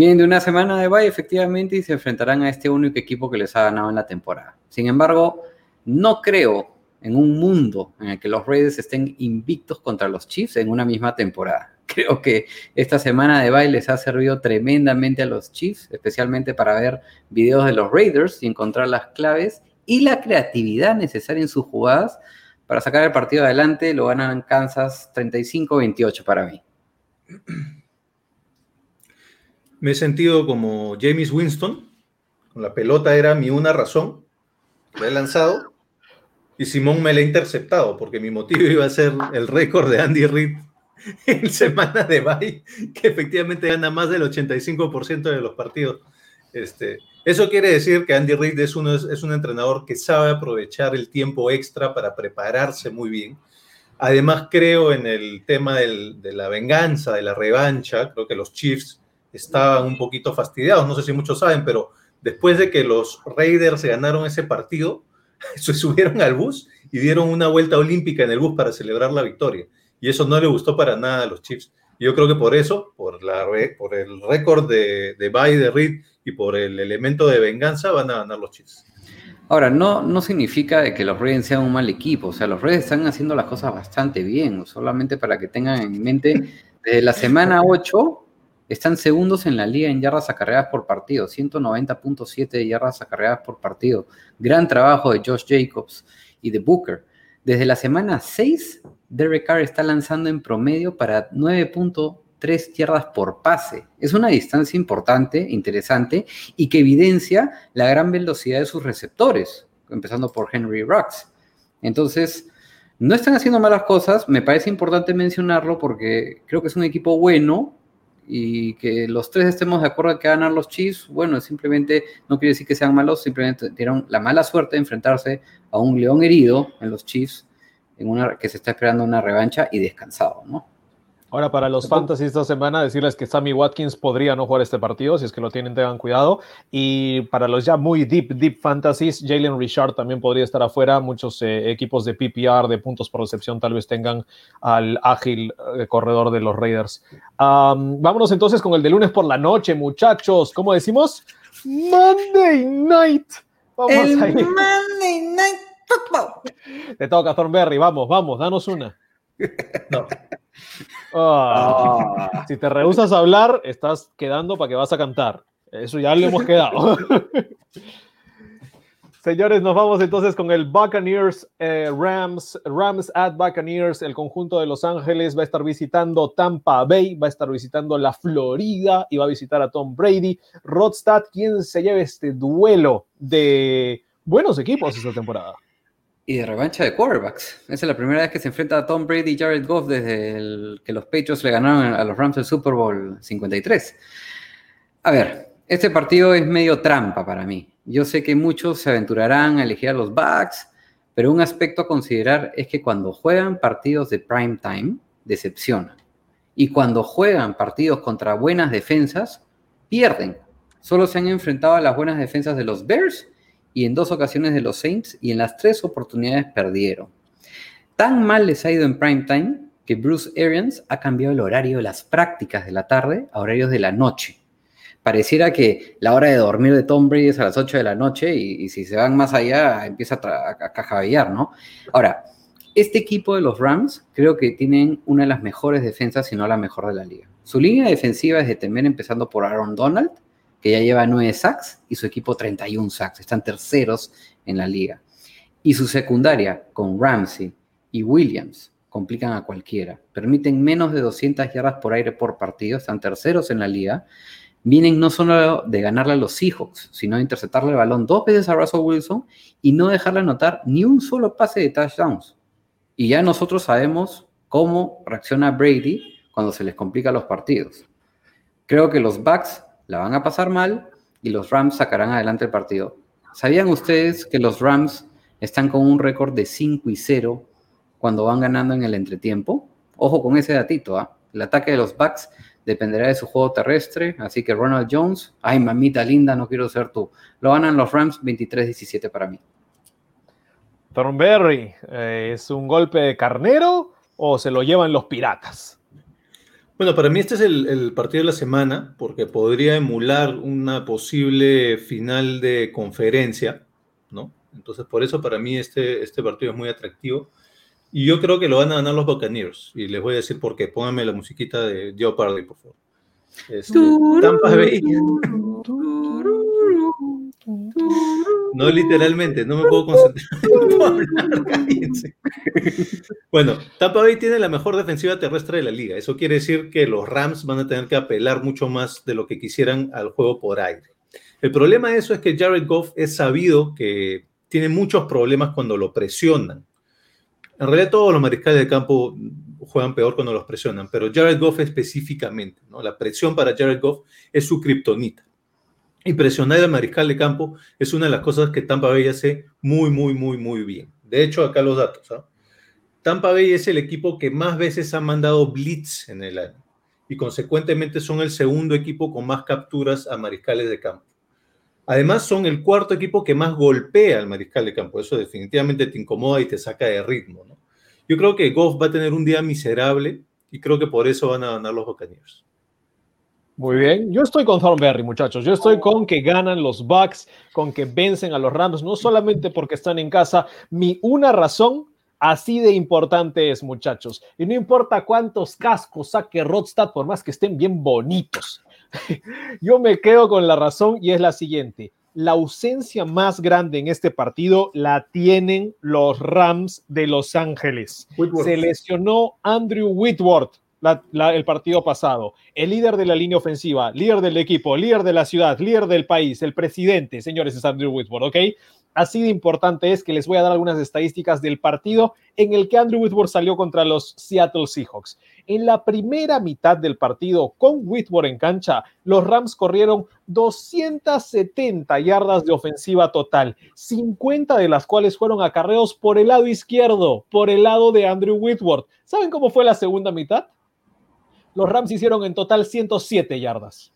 Vienen de una semana de bye, efectivamente, y se enfrentarán a este único equipo que les ha ganado en la temporada. Sin embargo, no creo en un mundo en el que los Raiders estén invictos contra los Chiefs en una misma temporada. Creo que esta semana de bye les ha servido tremendamente a los Chiefs, especialmente para ver videos de los Raiders y encontrar las claves y la creatividad necesaria en sus jugadas para sacar el partido adelante. Lo ganan Kansas 35-28 para mí. Me he sentido como James Winston. Con la pelota era mi una razón. Lo he lanzado y Simón me la ha interceptado, porque mi motivo iba a ser el récord de Andy Reid en semana de bye, que efectivamente gana más del 85% de los partidos. Este, eso quiere decir que Andy Reid es, uno, es un entrenador que sabe aprovechar el tiempo extra para prepararse muy bien. Además, creo en el tema del, de la venganza, de la revancha. Creo que los Chiefs estaban un poquito fastidiados. No sé si muchos saben, pero después de que los Raiders ganaron ese partido, se subieron al bus y dieron una vuelta olímpica en el bus para celebrar la victoria. Y eso no le gustó para nada a los Chiefs. Yo creo que por eso, por, la, por el récord de, de Bay de Reed y por el elemento de venganza, van a ganar los Chiefs. Ahora, no, no significa que los Reyes sean un mal equipo, o sea, los Reyes están haciendo las cosas bastante bien, solamente para que tengan en mente, desde la semana 8 están segundos en la liga en yardas acarreadas por partido, 190.7 yardas acarreadas por partido. Gran trabajo de Josh Jacobs y de Booker. Desde la semana 6, Derek Carr está lanzando en promedio para 9.3 yardas por pase. Es una distancia importante, interesante, y que evidencia la gran velocidad de sus receptores, empezando por Henry Rocks. Entonces, no están haciendo malas cosas, me parece importante mencionarlo porque creo que es un equipo bueno, y que los tres estemos de acuerdo en que ganar los Chiefs, bueno, simplemente no quiere decir que sean malos, simplemente dieron la mala suerte de enfrentarse a un león herido en los Chiefs, en una, que se está esperando una revancha y descansado, ¿no? Ahora, para los fantasy esta semana, decirles que Sammy Watkins podría no jugar este partido, si es que lo tienen, tengan cuidado. Y para los ya muy deep, deep fantasies, Jalen Richard también podría estar afuera. Muchos eh, equipos de PPR, de puntos por recepción, tal vez tengan al ágil eh, corredor de los Raiders. vámonos entonces con el de lunes por la noche, muchachos. ¿Cómo decimos? Monday night. Vamos el Monday night football. Te toca, Thornberry. Vamos, vamos, danos una. No. Ah, si te rehusas a hablar, estás quedando para que vas a cantar. Eso ya lo hemos quedado. Señores, nos vamos entonces con el Buccaneers eh, Rams, Rams at Buccaneers. El conjunto de Los Ángeles va a estar visitando Tampa Bay, va a estar visitando la Florida y va a visitar a Tom Brady. Rodstad, ¿quién se lleva este duelo de buenos equipos esta temporada? Y de revancha de quarterbacks. Esa es la primera vez que se enfrenta a Tom Brady y Jared Goff desde que los Patriots le ganaron a los Rams el Super Bowl 53. A ver, este partido es medio trampa para mí. Yo sé que muchos se aventurarán a elegir a los Bucks, pero un aspecto a considerar es que cuando juegan partidos de prime time, decepcionan. Y cuando juegan partidos contra buenas defensas, pierden. Solo se han enfrentado a las buenas defensas de los Bears y en dos ocasiones de los Saints y en las tres oportunidades perdieron. Tan mal les ha ido en prime time que Bruce Arians ha cambiado el horario de las prácticas de la tarde a horarios de la noche. Pareciera que la hora de dormir de Tom Brady es a las 8 de la noche y, si se van más allá empieza a, a, ¿no? Ahora, este equipo de los Rams creo que tienen una de las mejores defensas, si no la mejor de la liga. Su línea defensiva es de temer empezando por Aaron Donald, que ya lleva 9 sacks y su equipo 31 sacks. Están terceros en la liga. Y su secundaria, con Ramsey y Williams, complican a cualquiera. Permiten menos de 200 yardas por aire por partido. Están terceros en la liga. Vienen no solo de ganarle a los Seahawks, sino de interceptarle el balón dos veces a Russell Wilson y no dejarle anotar ni un solo pase de touchdowns. Y ya nosotros sabemos cómo reacciona Brady cuando se les complica los partidos. Creo que los Bucks la van a pasar mal y los Rams sacarán adelante el partido. ¿Sabían ustedes que los Rams están con un récord de 5 y 0 cuando van ganando en el entretiempo? Ojo con ese datito, ¿ah? El ataque de los Bucks dependerá de su juego terrestre, así que Ronald Jones, ay mamita linda, no quiero ser tú. Lo ganan los Rams 23-17 para mí. Thornberry, eh, ¿es un golpe de carnero o se lo llevan los piratas? Bueno, para mí este es el, partido de la semana porque podría emular una posible final de conferencia, ¿no? Entonces, por eso para mí este, este partido es muy atractivo. Y yo creo que lo van a ganar los Buccaneers. Y les voy a decir por qué. Pónganme la musiquita de Joe Parley, por favor. Este, Tampa Bay. No literalmente, no me puedo concentrar. bueno, Tampa Bay tiene la mejor defensiva terrestre de la liga. Eso quiere decir que los Rams van a tener que apelar mucho más de lo que quisieran al juego por aire. El problema de eso es que Jared Goff es sabido que tiene muchos problemas cuando lo presionan. En realidad todos los mariscales de campo juegan peor cuando los presionan, pero Jared Goff específicamente, ¿no? La presión para Jared Goff es su kriptonita. Y al mariscal de campo es una de las cosas que Tampa Bay hace muy, muy, muy, muy bien. De hecho, acá los datos. ¿ah? Tampa Bay es el equipo que más veces ha mandado blitz en el año y consecuentemente son el segundo equipo con más capturas a mariscales de campo. Además, son el cuarto equipo que más golpea al mariscal de campo. Eso definitivamente te incomoda y te saca de ritmo. Yo creo que Goff va a tener un día miserable y creo que por eso van a ganar los Buccaneers. Muy bien, yo estoy con Thornberry, muchachos. Yo estoy con que ganan los Bucks, con que vencen a los Rams, no solamente porque están en casa. Mi una razón así de importante es, muchachos. Y no importa cuántos cascos saque Rodstad, por más que estén bien bonitos. yo me quedo con la razón y es la siguiente. La ausencia más grande en este partido la tienen los Rams de Los Ángeles. Whitworth. Se lesionó Andrew Whitworth el partido pasado. El líder de la línea ofensiva, líder del equipo, líder de la ciudad, líder del país, el presidente, señores, es Andrew Whitworth, ¿ok? Así de importante es que les voy a dar algunas estadísticas del partido en el que Andrew Whitworth salió contra los Seattle Seahawks. En la primera mitad del partido, con Whitworth en cancha, los Rams corrieron 270 yardas de ofensiva total, 50 de las cuales fueron acarreos por el lado izquierdo, por el lado de Andrew Whitworth. ¿Saben cómo fue la segunda mitad? Los Rams hicieron en total 107 yardas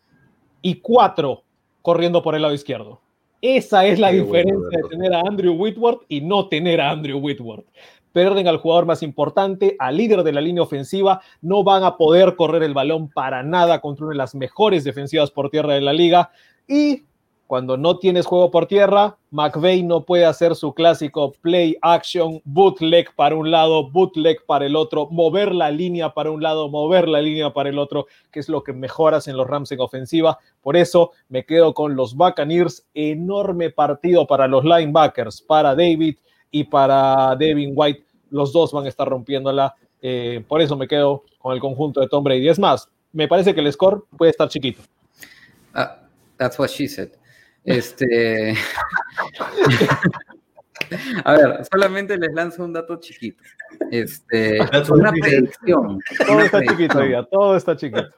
y 4 corriendo por el lado izquierdo. Esa es la Qué diferencia de tener a Andrew Whitworth y no tener a Andrew Whitworth. Pierden al jugador más importante, al líder de la línea ofensiva, no van a poder correr el balón para nada contra una de las mejores defensivas por tierra de la liga. Y cuando no tienes juego por tierra, McVeigh no puede hacer su clásico play action, bootleg para un lado, bootleg para el otro, mover la línea para un lado, mover la línea para el otro, que es lo que mejoras en los Rams en ofensiva. Por eso me quedo con los Buccaneers. Enorme partido para los linebackers, para David y para Devin White. Los dos van a estar rompiéndola. Eh, por eso me quedo con el conjunto de Tom Brady. Es más, me parece que el score puede estar chiquito. Ah, that's what she said. Este. A ver, solamente les lanzo un dato chiquito. Este, una predicción. Todo una está chiquito, todo está chiquito.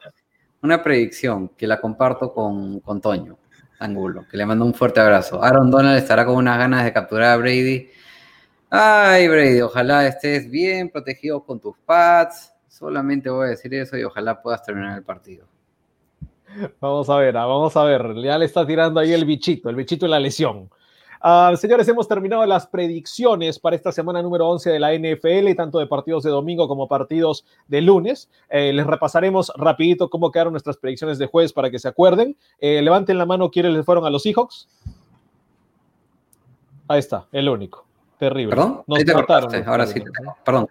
una predicción que la comparto con, con Toño Angulo, que le mando un fuerte abrazo. Aaron Donald estará con unas ganas de capturar a Brady. Ay, Brady, ojalá estés bien protegido con tus pads. Solamente voy a decir eso y ojalá puedas terminar el partido. Vamos a ver, ah, vamos a ver. Ya le está tirando ahí el bichito, el bichito de la lesión. Ah, señores, hemos terminado las predicciones para esta semana número 11 de la NFL, tanto de partidos de domingo como partidos de lunes. Eh, les repasaremos rapidito cómo quedaron nuestras predicciones de jueves para que se acuerden. Eh, levanten la mano quiénes les fueron a los Seahawks. Ahí está, el único. Terrible. ¿Perdón? Nos te mataron Ahora sí. Perdón.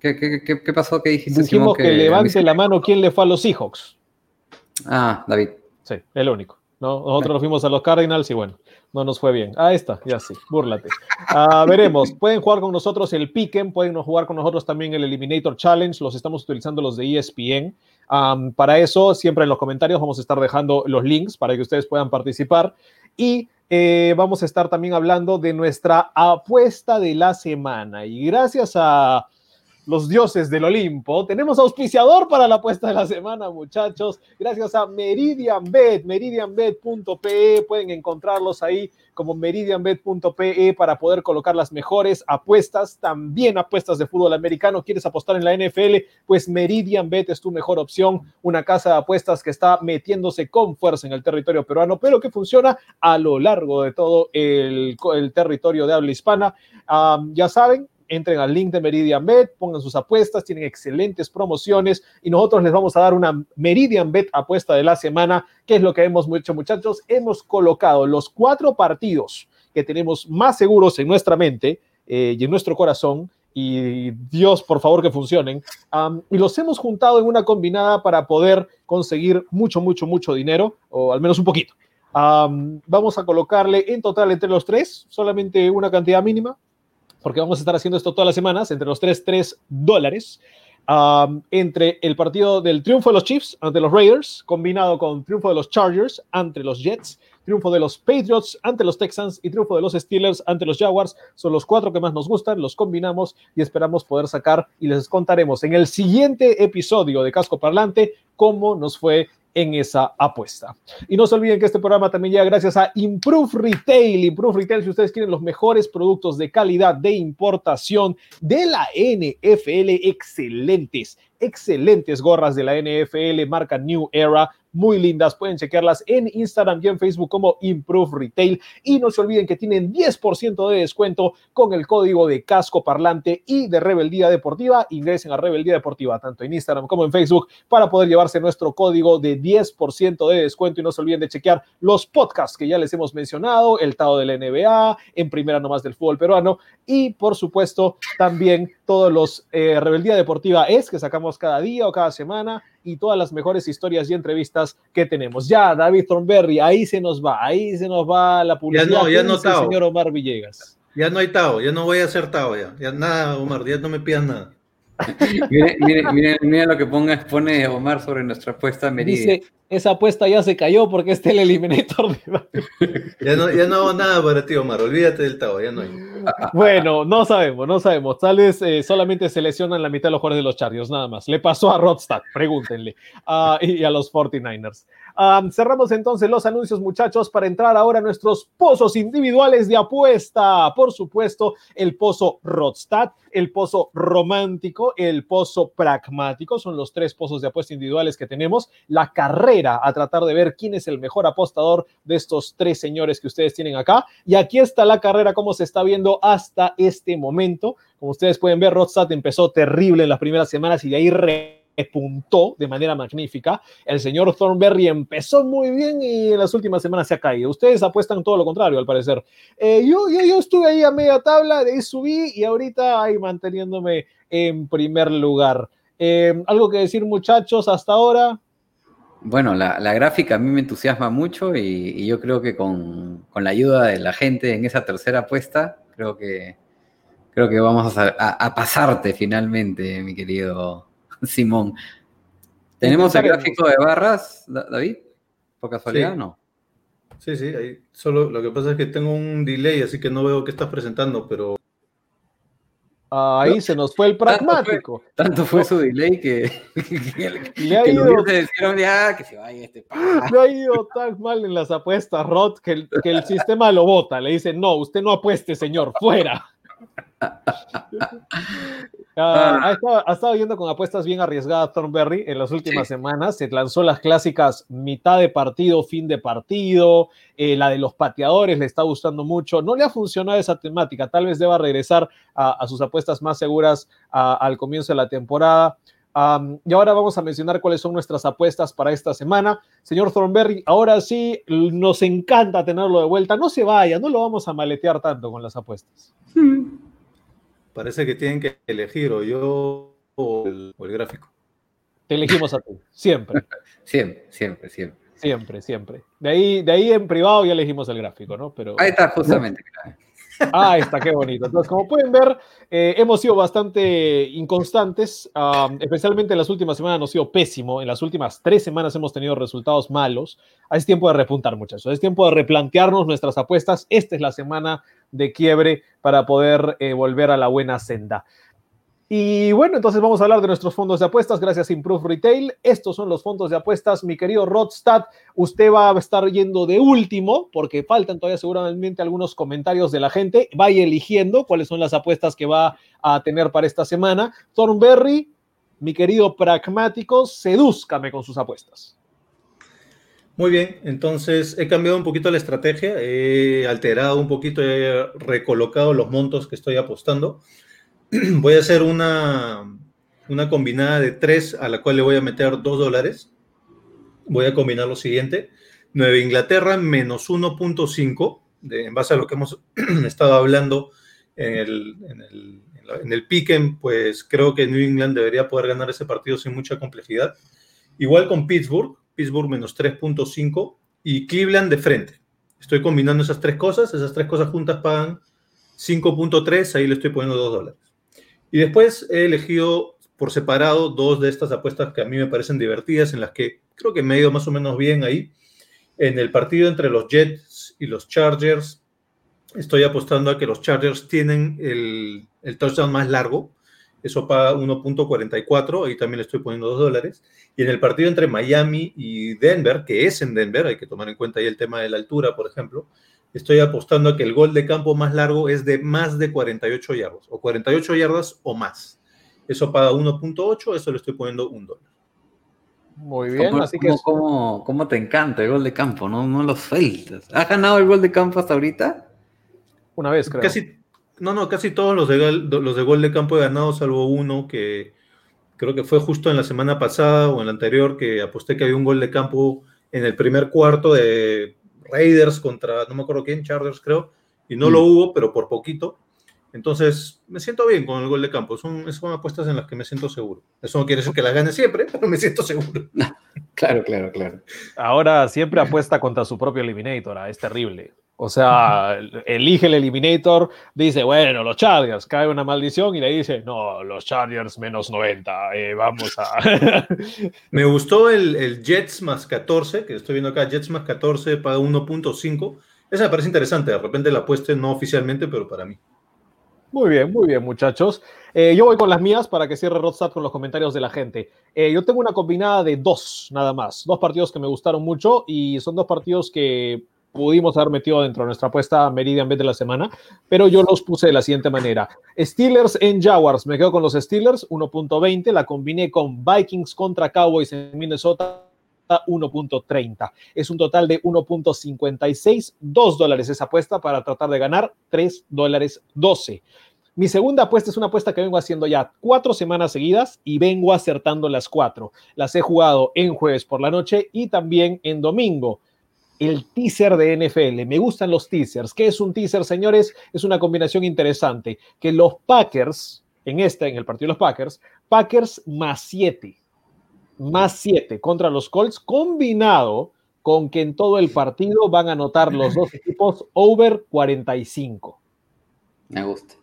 ¿qué, qué, qué- pasó? ¿Qué dijiste? Dijimos Simón, que levante la mano quién le fue a los Seahawks. Ah, David. Sí, el único. ¿no? Nosotros nos fuimos a los Cardinals y bueno, no nos fue bien. Ah, está, ya sí, búrlate. Ah, veremos, pueden jugar con nosotros el Piquen, pueden jugar con nosotros también el Eliminator Challenge, los estamos utilizando los de ESPN. Para eso, siempre en los comentarios vamos a estar dejando los links para que ustedes puedan participar. Y eh, vamos a estar también hablando de nuestra apuesta de la semana. Y gracias a los dioses del Olimpo. Tenemos auspiciador para la apuesta de la semana, muchachos. Gracias a MeridianBet, meridianbet.pe. Pueden encontrarlos ahí como meridianbet.pe para poder colocar las mejores apuestas, también apuestas de fútbol americano. ¿Quieres apostar en la NFL? Pues MeridianBet es tu mejor opción. Una casa de apuestas que está metiéndose con fuerza en el territorio peruano, pero que funciona a lo largo de todo el, territorio de habla hispana. Um, ya saben, entren al link de Meridian Bet, pongan sus apuestas, tienen excelentes promociones y nosotros les vamos a dar una Meridian Bet apuesta de la semana. ¿Qué es lo que hemos hecho, muchachos? Hemos colocado los cuatro partidos que tenemos más seguros en nuestra mente eh, y en nuestro corazón. Y Dios, por favor, que funcionen. Y los hemos juntado en una combinada para poder conseguir mucho, mucho, mucho dinero, o al menos un poquito. Vamos a colocarle en total entre los tres solamente una cantidad mínima, porque vamos a estar haciendo esto todas las semanas, entre los 3, 3 dólares. um, entre el partido del triunfo de los Chiefs ante los Raiders, combinado con triunfo de los Chargers ante los Jets, triunfo de los Patriots ante los Texans y triunfo de los Steelers ante los Jaguars. Son los cuatro que más nos gustan, los combinamos y esperamos poder sacar y les contaremos en el siguiente episodio de Casco Parlante cómo nos fue en esa apuesta. Y no se olviden que este programa también llega gracias a Improve Retail. Improve Retail, si ustedes quieren los mejores productos de calidad de importación de la NFL, excelentes, excelentes gorras de la NFL, marca New Era, muy lindas. Pueden chequearlas en Instagram y en Facebook como Improve Retail. Y no se olviden que tienen 10% de descuento con el código de casco parlante y de Rebeldía Deportiva. Ingresen a Rebeldía Deportiva tanto en Instagram como en Facebook para poder llevarse nuestro código de 10% de descuento. Y no se olviden de chequear los podcasts que ya les hemos mencionado, el Tao de la NBA, en primera nomás del fútbol peruano y por supuesto también todos los eh, Rebeldía Deportiva es que sacamos cada día o cada semana y todas las mejores historias y entrevistas que tenemos. Ya, David Thornberry, ahí se nos va, ahí se nos va la publicidad. Ya no, ya no, Tao. señor Omar Villegas. Ya no hay Tao, ya no voy a hacer Tao ya. Ya nada, Omar, ya no me pidas nada. mire, mire, mire, mire, lo que ponga, pone Omar sobre nuestra apuesta Merida. Dice, esa apuesta ya se cayó porque este es el Eliminator ya, no, ya no hago nada para ti, Omar, olvídate del Tao, ya no hay. Bueno, no sabemos, no sabemos. Tal vez eh, solamente se lesionan la mitad de los jugadores de los Chargers, nada más. Le pasó a Rodstad, pregúntenle, uh, y a los 49ers. Um, cerramos entonces los anuncios, muchachos, para entrar ahora a nuestros pozos individuales de apuesta. Por supuesto, el pozo Rodstad, el pozo romántico, el pozo pragmático. Son los tres pozos de apuesta individuales que tenemos. La carrera a tratar de ver quién es el mejor apostador de estos tres señores que ustedes tienen acá. Y aquí está la carrera, como se está viendo hasta este momento. Como ustedes pueden ver, Rodstad empezó terrible en las primeras semanas y de ahí repuntó de manera magnífica. El señor Thornberry empezó muy bien y en las últimas semanas se ha caído. Ustedes apuestan todo lo contrario, al parecer. Eh, yo, yo, yo estuve ahí a media tabla, de ahí subí y ahorita ahí manteniéndome en primer lugar. Eh, ¿Algo que decir, muchachos, hasta ahora? Bueno, la, la, gráfica a mí me entusiasma mucho y, y yo creo que con, con, la ayuda de la gente en esa tercera apuesta, creo que, creo que vamos a, a, a pasarte finalmente, mi querido Simón. ¿Tenemos el gráfico de barras, David? ¿Por casualidad sí. no? Sí, sí, ahí. Solo lo que pasa es que tengo un delay, así que no veo qué estás presentando, pero Ahí no, se nos fue el pragmático. Tanto fue, tanto fue su delay que, que, le ha ido, que dijeron ya que se vaya este Le ha ido tan mal en las apuestas, Rod, que el, que el sistema lo vota. Le dice, no, usted no apueste, señor, fuera. Uh, ha, estado, ha, estado, yendo con apuestas bien arriesgadas Thornberry en las últimas sí. semanas. Se lanzó las clásicas mitad de partido, fin de partido. Eh, la de los pateadores le está gustando mucho. No le ha funcionado esa temática. Tal vez deba regresar a, a sus apuestas más seguras a, al comienzo de la temporada. Um, y ahora vamos a mencionar cuáles son nuestras apuestas para esta semana. Señor Thornberry, ahora sí nos encanta tenerlo de vuelta. No se vaya, no lo vamos a maletear tanto con las apuestas. Parece que tienen que elegir o yo o el, o el gráfico. Te elegimos a ti, siempre. siempre, siempre, siempre. Siempre, siempre. De ahí, de ahí en privado ya elegimos el gráfico, ¿no? Pero, Ahí está, justamente. Ah, está, qué bonito. Entonces, como pueden ver, eh, hemos sido bastante inconstantes, especialmente en las últimas semanas nos ha sido pésimo. En las últimas tres semanas hemos tenido resultados malos. Es tiempo de repuntar, muchachos. Es tiempo de replantearnos nuestras apuestas. Esta es la semana de quiebre para poder eh, volver a la buena senda. Y bueno, entonces vamos a hablar de nuestros fondos de apuestas gracias a Improve Retail. Estos son los fondos de apuestas. Mi querido Rodstad, usted va a estar yendo de último porque faltan todavía seguramente algunos comentarios de la gente. Vaya eligiendo cuáles son las apuestas que va a tener para esta semana. Thornberry, mi querido pragmático, sedúzcame con sus apuestas. Muy bien, entonces he cambiado un poquito la estrategia, he alterado un poquito, he recolocado los montos que estoy apostando voy a hacer una, una combinada de 3 a la cual le voy a meter 2 dólares. Voy a combinar lo siguiente. Nueva Inglaterra menos 1.5, en base a lo que hemos estado hablando en el, en el, en el piquen, pues creo que New England debería poder ganar ese partido sin mucha complejidad. Igual con Pittsburgh, Pittsburgh menos 3.5 y Cleveland de frente. Estoy combinando esas tres cosas, esas tres cosas juntas pagan 5.3, ahí le estoy poniendo 2 dólares. Y después he elegido por separado dos de estas apuestas que a mí me parecen divertidas, en las que creo que me he ido más o menos bien ahí. En el partido entre los Jets y los Chargers, estoy apostando a que los Chargers tienen el, el touchdown más largo. Eso paga 1.44, ahí también le estoy poniendo 2 dólares. Y en el partido entre Miami y Denver, que es en Denver, hay que tomar en cuenta ahí el tema de la altura, por ejemplo, estoy apostando a que el gol de campo más largo es de más de 48 yardas, o 48 yardas o más. Eso paga 1.8, eso le estoy poniendo un dólar. Muy bien, ¿Cómo, así que cómo- cómo- cómo te encanta el gol de campo? No, no lo sueltas. ¿Has ganado el gol de campo hasta ahorita? una vez creo. Casi, no, no, casi todos los de, los de gol de campo he ganado, salvo uno que creo que fue justo en la semana pasada o en la anterior, que aposté que había un gol de campo en el primer cuarto de Raiders contra, no me acuerdo quién, Chargers creo, y no Mm. lo hubo, pero por poquito. Entonces, me siento bien con el gol de campo. Son, son apuestas en las que me siento seguro. Eso no quiere decir que las gane siempre, pero me siento seguro. Claro, claro, claro. Ahora siempre apuesta contra su propio Eliminator, ah, es terrible. O sea, elige el Eliminator, dice, bueno, los Chargers, cae una maldición y le dice, no, los Chargers menos 90, eh, vamos a... Me gustó el, el Jets más 14, que estoy viendo acá, Jets más 14 paga 1.5. Esa me parece interesante, de repente la apueste no oficialmente, pero para mí. Muy bien, muy bien, muchachos. Eh, yo voy con las mías para que cierre Rodstad con los comentarios de la gente. Eh, yo tengo una combinada de dos, nada más. Dos partidos que me gustaron mucho y son dos partidos que pudimos haber metido dentro de nuestra apuesta Meridian Bet de la semana, pero yo los puse de la siguiente manera. Steelers en Jaguars, me quedo con los Steelers, 1.20, la combiné con Vikings contra Cowboys en Minnesota. 1.30. Es un total de 1.56, 2 dólares esa apuesta para tratar de ganar 3 dólares 12. Mi segunda apuesta es una apuesta que vengo haciendo ya cuatro semanas seguidas y vengo acertando las cuatro. Las he jugado en jueves por la noche y también en domingo. El teaser de NFL. Me gustan los teasers. ¿Qué es un teaser, señores? Es una combinación interesante. Que los Packers, en este, en el partido de los Packers, Packers más 7, más 7 contra los Colts, combinado con que en todo el partido van a anotar los dos equipos over 45 Me gusta.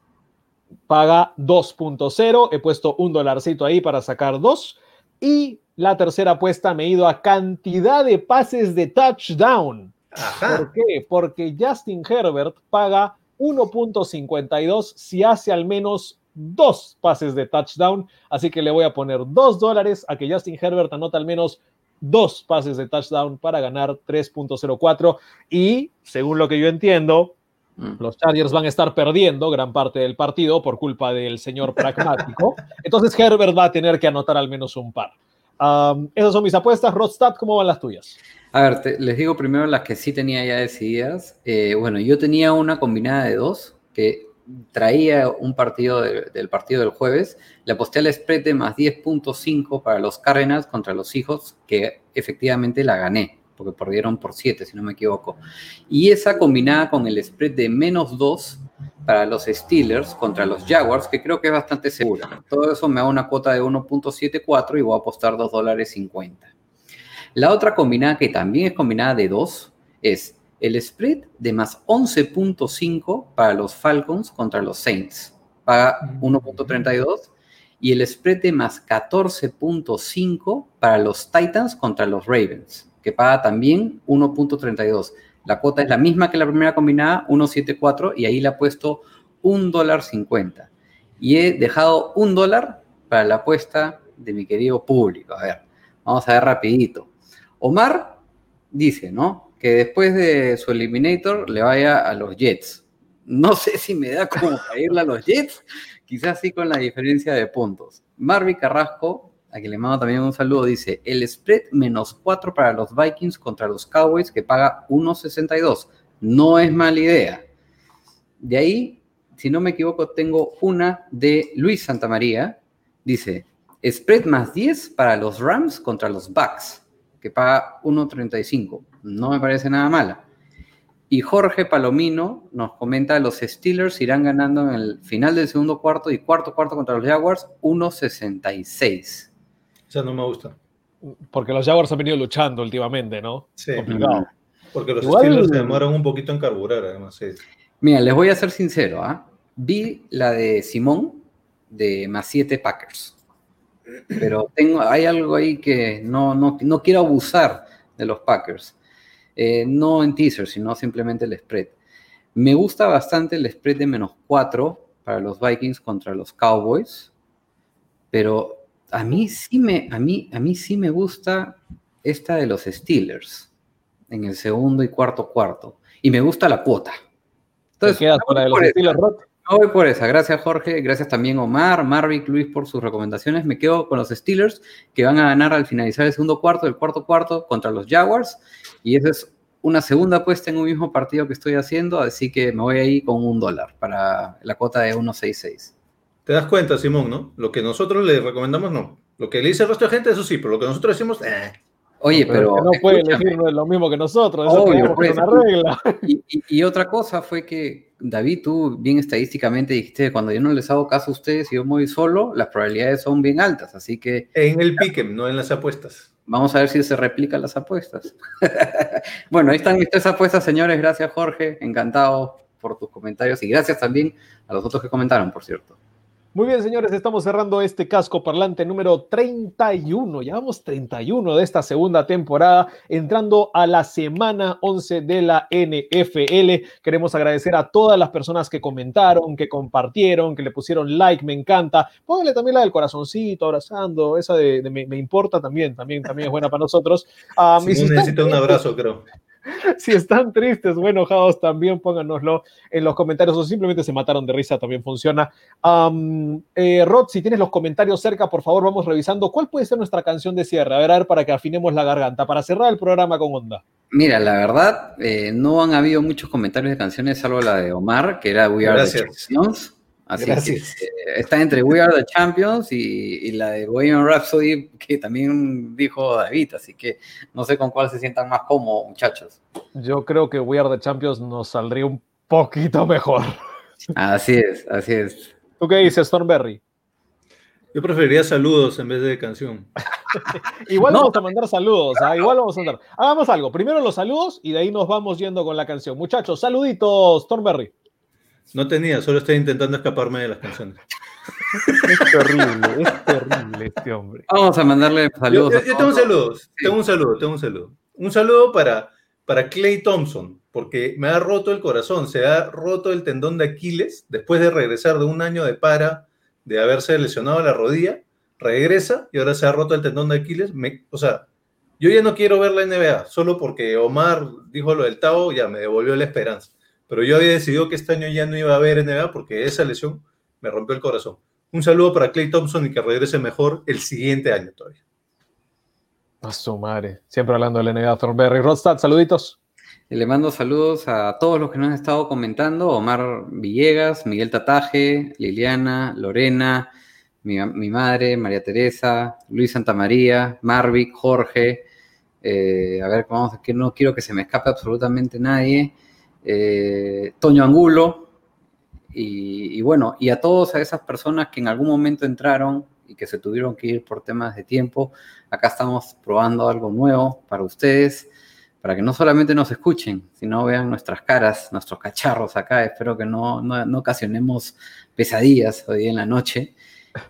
paga 2.0. He puesto un dolarcito ahí para sacar dos. Y la tercera apuesta me he ido a cantidad de pases de touchdown. Ajá. ¿Por qué? Porque Justin Herbert paga 1.52 si hace al menos dos pases de touchdown. Así que le voy a poner dos dólares a que Justin Herbert anota al menos dos pases de touchdown para ganar 3.04. Y según lo que yo entiendo. Los Chargers van a estar perdiendo gran parte del partido por culpa del señor pragmático. Entonces Herbert va a tener que anotar al menos un par. Um, esas son mis apuestas. Rodstad, ¿cómo van las tuyas? A ver, te- les digo primero las que sí tenía ya decididas. Eh, bueno, yo tenía una combinada de dos que traía un partido de- del partido del jueves. Le aposté al spread de más 10.5 para los Cardinals contra los hijos, que efectivamente la gané, porque perdieron por 7, si no me equivoco. Y esa combinada con el spread de menos 2 para los Steelers contra los Jaguars, que creo que es bastante segura. Todo eso me da una cuota de 1.74 y voy a apostar 2 dólares 50. La otra combinada, que también es combinada de 2, es el spread de más 11.5 para los Falcons contra los Saints. Paga 1.32. Y el spread de más 14.5 para los Titans contra los Ravens, que paga también 1.32. La cuota es la misma que la primera combinada, 1.74, y ahí le he puesto un dólar 50. Y he dejado un dólar para la apuesta de mi querido público. A ver, vamos a ver rapidito. Omar dice, ¿no? Que después de su Eliminator le vaya a los Jets. No sé si me da como para irle a los Jets, quizás sí con la diferencia de puntos. Marvi Carrasco, a quien le mando también un saludo, dice, el spread menos 4 para los Vikings contra los Cowboys que paga 1.62. No es mala idea. De ahí, si no me equivoco, tengo una de Luis Santamaría. Dice, spread más 10 para los Rams contra los Bucks, que paga 1.35. No me parece nada mala. Y Jorge Palomino nos comenta, los Steelers irán ganando en el final del segundo cuarto y cuarto cuarto contra los Jaguars 1.66. Esa no me gusta. Porque los Jaguars han venido luchando últimamente, ¿no? Sí. Complicado. Porque los Igual- Steelers se demoran un poquito en carburar, además. sí. Mira, les voy a ser sincero, ¿ah? Vi la de Simón de más 7 Packers. pero tengo, hay algo ahí que no, no, no quiero abusar de los Packers. Eh, no en teaser, sino simplemente el spread. Me gusta bastante el spread de menos 4 para los Vikings contra los Cowboys, pero a mí sí me, a mí, a mí sí me gusta esta de los Steelers en el segundo y cuarto cuarto. Y me gusta la cuota. Entonces, quedas con la de los Steelers? No voy por esa. Gracias, Jorge. Gracias también, Omar, Marvick, Luis, por sus recomendaciones. Me quedo con los Steelers, que van a ganar al finalizar el segundo cuarto, el cuarto cuarto contra los Jaguars. Y esa es una segunda apuesta en un mismo partido que estoy haciendo, así que me voy ahí con un dólar para la cuota de 1.66. Te das cuenta, Simón, ¿no? Lo que nosotros le recomendamos, no. Lo que le dice el resto de gente, eso sí, pero lo que nosotros decimos, eh. Oye, pero. no puede elegir lo mismo que nosotros, eso Obvio, pues, una regla. Y, y, otra cosa fue que, David, tú bien estadísticamente dijiste cuando yo no les hago caso a ustedes y yo voy solo, las probabilidades son bien altas, así que. En el piquem, no en las apuestas. Vamos a ver si se replican las apuestas. bueno, ahí están mis tres apuestas, señores. Gracias, Jorge. Encantado por tus comentarios y gracias también a los otros que comentaron, por cierto. Muy bien, señores, estamos cerrando este casco parlante número 31. Ya vamos 31 de esta segunda temporada, entrando a la semana 11 de la NFL. Queremos agradecer a todas las personas que comentaron, que compartieron, que le pusieron like, me encanta. Póngale también la del corazoncito, abrazando, esa de, me, importa también, también, también es buena para nosotros. Um, necesita un abrazo, creo. si están tristes o enojados, también pónganoslo en los comentarios o simplemente se mataron de risa, también funciona. Eh, Rod, si tienes los comentarios cerca, por favor, vamos revisando. ¿Cuál puede ser nuestra canción de cierre? A ver, a ver, para que afinemos la garganta, para cerrar el programa con onda. Mira, la verdad, eh, no han habido muchos comentarios de canciones, salvo la de Omar, que era We Are the Champions. Así Gracias. que eh, está entre We Are the Champions y, la de Bohemian Rhapsody, que también dijo David, así que no sé con cuál se sientan más cómodos, muchachos. Yo creo que We Are the Champions nos saldría un poquito mejor. Así es, así es. ¿Tú qué dices, Thornberry? Yo preferiría saludos en vez de canción. igual vamos a mandar saludos, ¿ah? igual vamos a mandar. Hagamos algo, primero los saludos y de ahí nos vamos yendo con la canción. Muchachos, saluditos, Thornberry. No tenía, solo estoy intentando escaparme de las canciones. Es terrible, es terrible este hombre. Vamos a mandarle saludos. Yo, tengo saludos, tengo un saludo, tengo un saludo. Un saludo para, para Clay Thompson, porque me ha roto el corazón, se ha roto el tendón de Aquiles después de regresar de un año de para, de haberse lesionado la rodilla, regresa y ahora se ha roto el tendón de Aquiles. o sea, yo ya no quiero ver la NBA, solo porque Omar dijo lo del Tao, ya me devolvió la esperanza pero yo había decidido que este año ya no iba a haber NBA porque esa lesión me rompió el corazón. Un saludo para Clay Thompson y que regrese mejor el siguiente año todavía. A su madre. Siempre hablando del NBA, Thornberry. Rodstad, saluditos. Le mando saludos a todos los que nos han estado comentando: Omar Villegas, Miguel Tataje, Liliana, Lorena, mi, madre, María Teresa, Luis Santamaría, Marvic, Jorge. Eh, a ver, vamos, que no quiero que se me escape absolutamente nadie. Eh, Toño Angulo, y, bueno, y a todas esas personas que en algún momento entraron y que se tuvieron que ir por temas de tiempo, acá estamos probando algo nuevo para ustedes, para que no solamente nos escuchen, sino vean nuestras caras, nuestros cacharros acá. Espero que no, no, ocasionemos pesadillas hoy en la noche.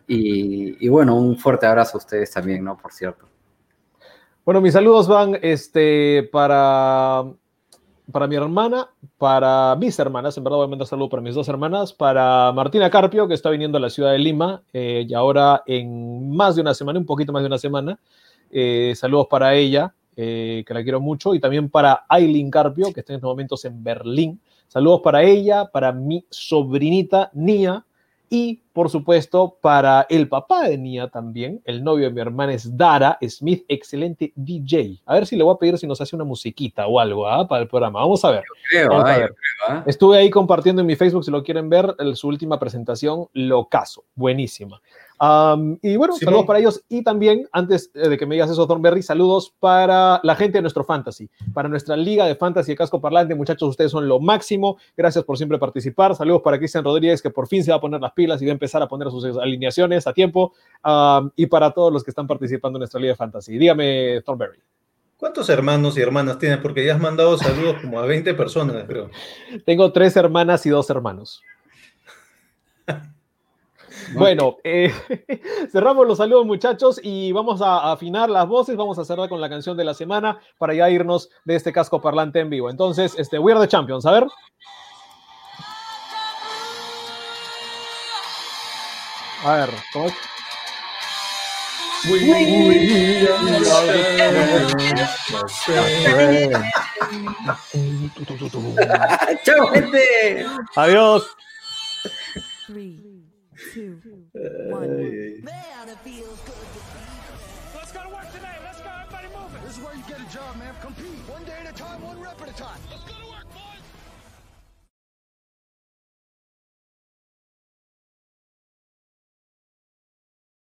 Y, y, bueno, un fuerte abrazo a ustedes también, ¿no? Por cierto. Bueno, mis saludos van este, para para mi hermana, para mis hermanas, en verdad voy a mandar saludos para mis dos hermanas, para Martina Carpio, que está viniendo a la ciudad de Lima, eh, y ahora en más de una semana, un poquito más de una semana. Eh, saludos para ella, eh, que la quiero mucho, y también para Aileen Carpio, que está en estos momentos en Berlín. Saludos para ella, para mi sobrinita Nia, y, por supuesto, para el papá de Nia también, el novio de mi hermana es Dara Smith, excelente DJ. A ver si le voy a pedir si nos hace una musiquita o algo ¿ah? para el programa. Vamos a ver. ¿ah? Estuve ahí compartiendo en mi Facebook, si lo quieren ver, su última presentación, lo caso. Buenísima y bueno, saludos para ellos. Y también, antes eh, de que me digas eso, Thornberry, saludos para la gente de nuestro fantasy, para nuestra liga de fantasy de casco parlante. Muchachos, ustedes son lo máximo. Gracias por siempre participar. Saludos para Cristian Rodríguez, que por fin se va a poner las pilas y va a empezar a poner sus alineaciones a tiempo. y para todos los que están participando en nuestra liga de fantasy. Dígame, Thornberry. ¿Cuántos hermanos y hermanas tienes? Porque ya has mandado saludos como a 20 personas, creo. Tengo tres hermanas y dos hermanos. Bueno, eh, cerramos los saludos muchachos y vamos a afinar las voces, vamos a cerrar con la canción de la semana para ya irnos de este casco parlante en vivo. Entonces, este, We Are the Champions, a ver. A ver, ¿cómo es? ¡Chao, gente! Adiós. Three, two, uh, one. Man, it feels good to be. Let's go to work today. Let's go. Everybody moving. This is where you get a job, man. Compete. One day at a time, one rep at a time. Let's go to work, boys.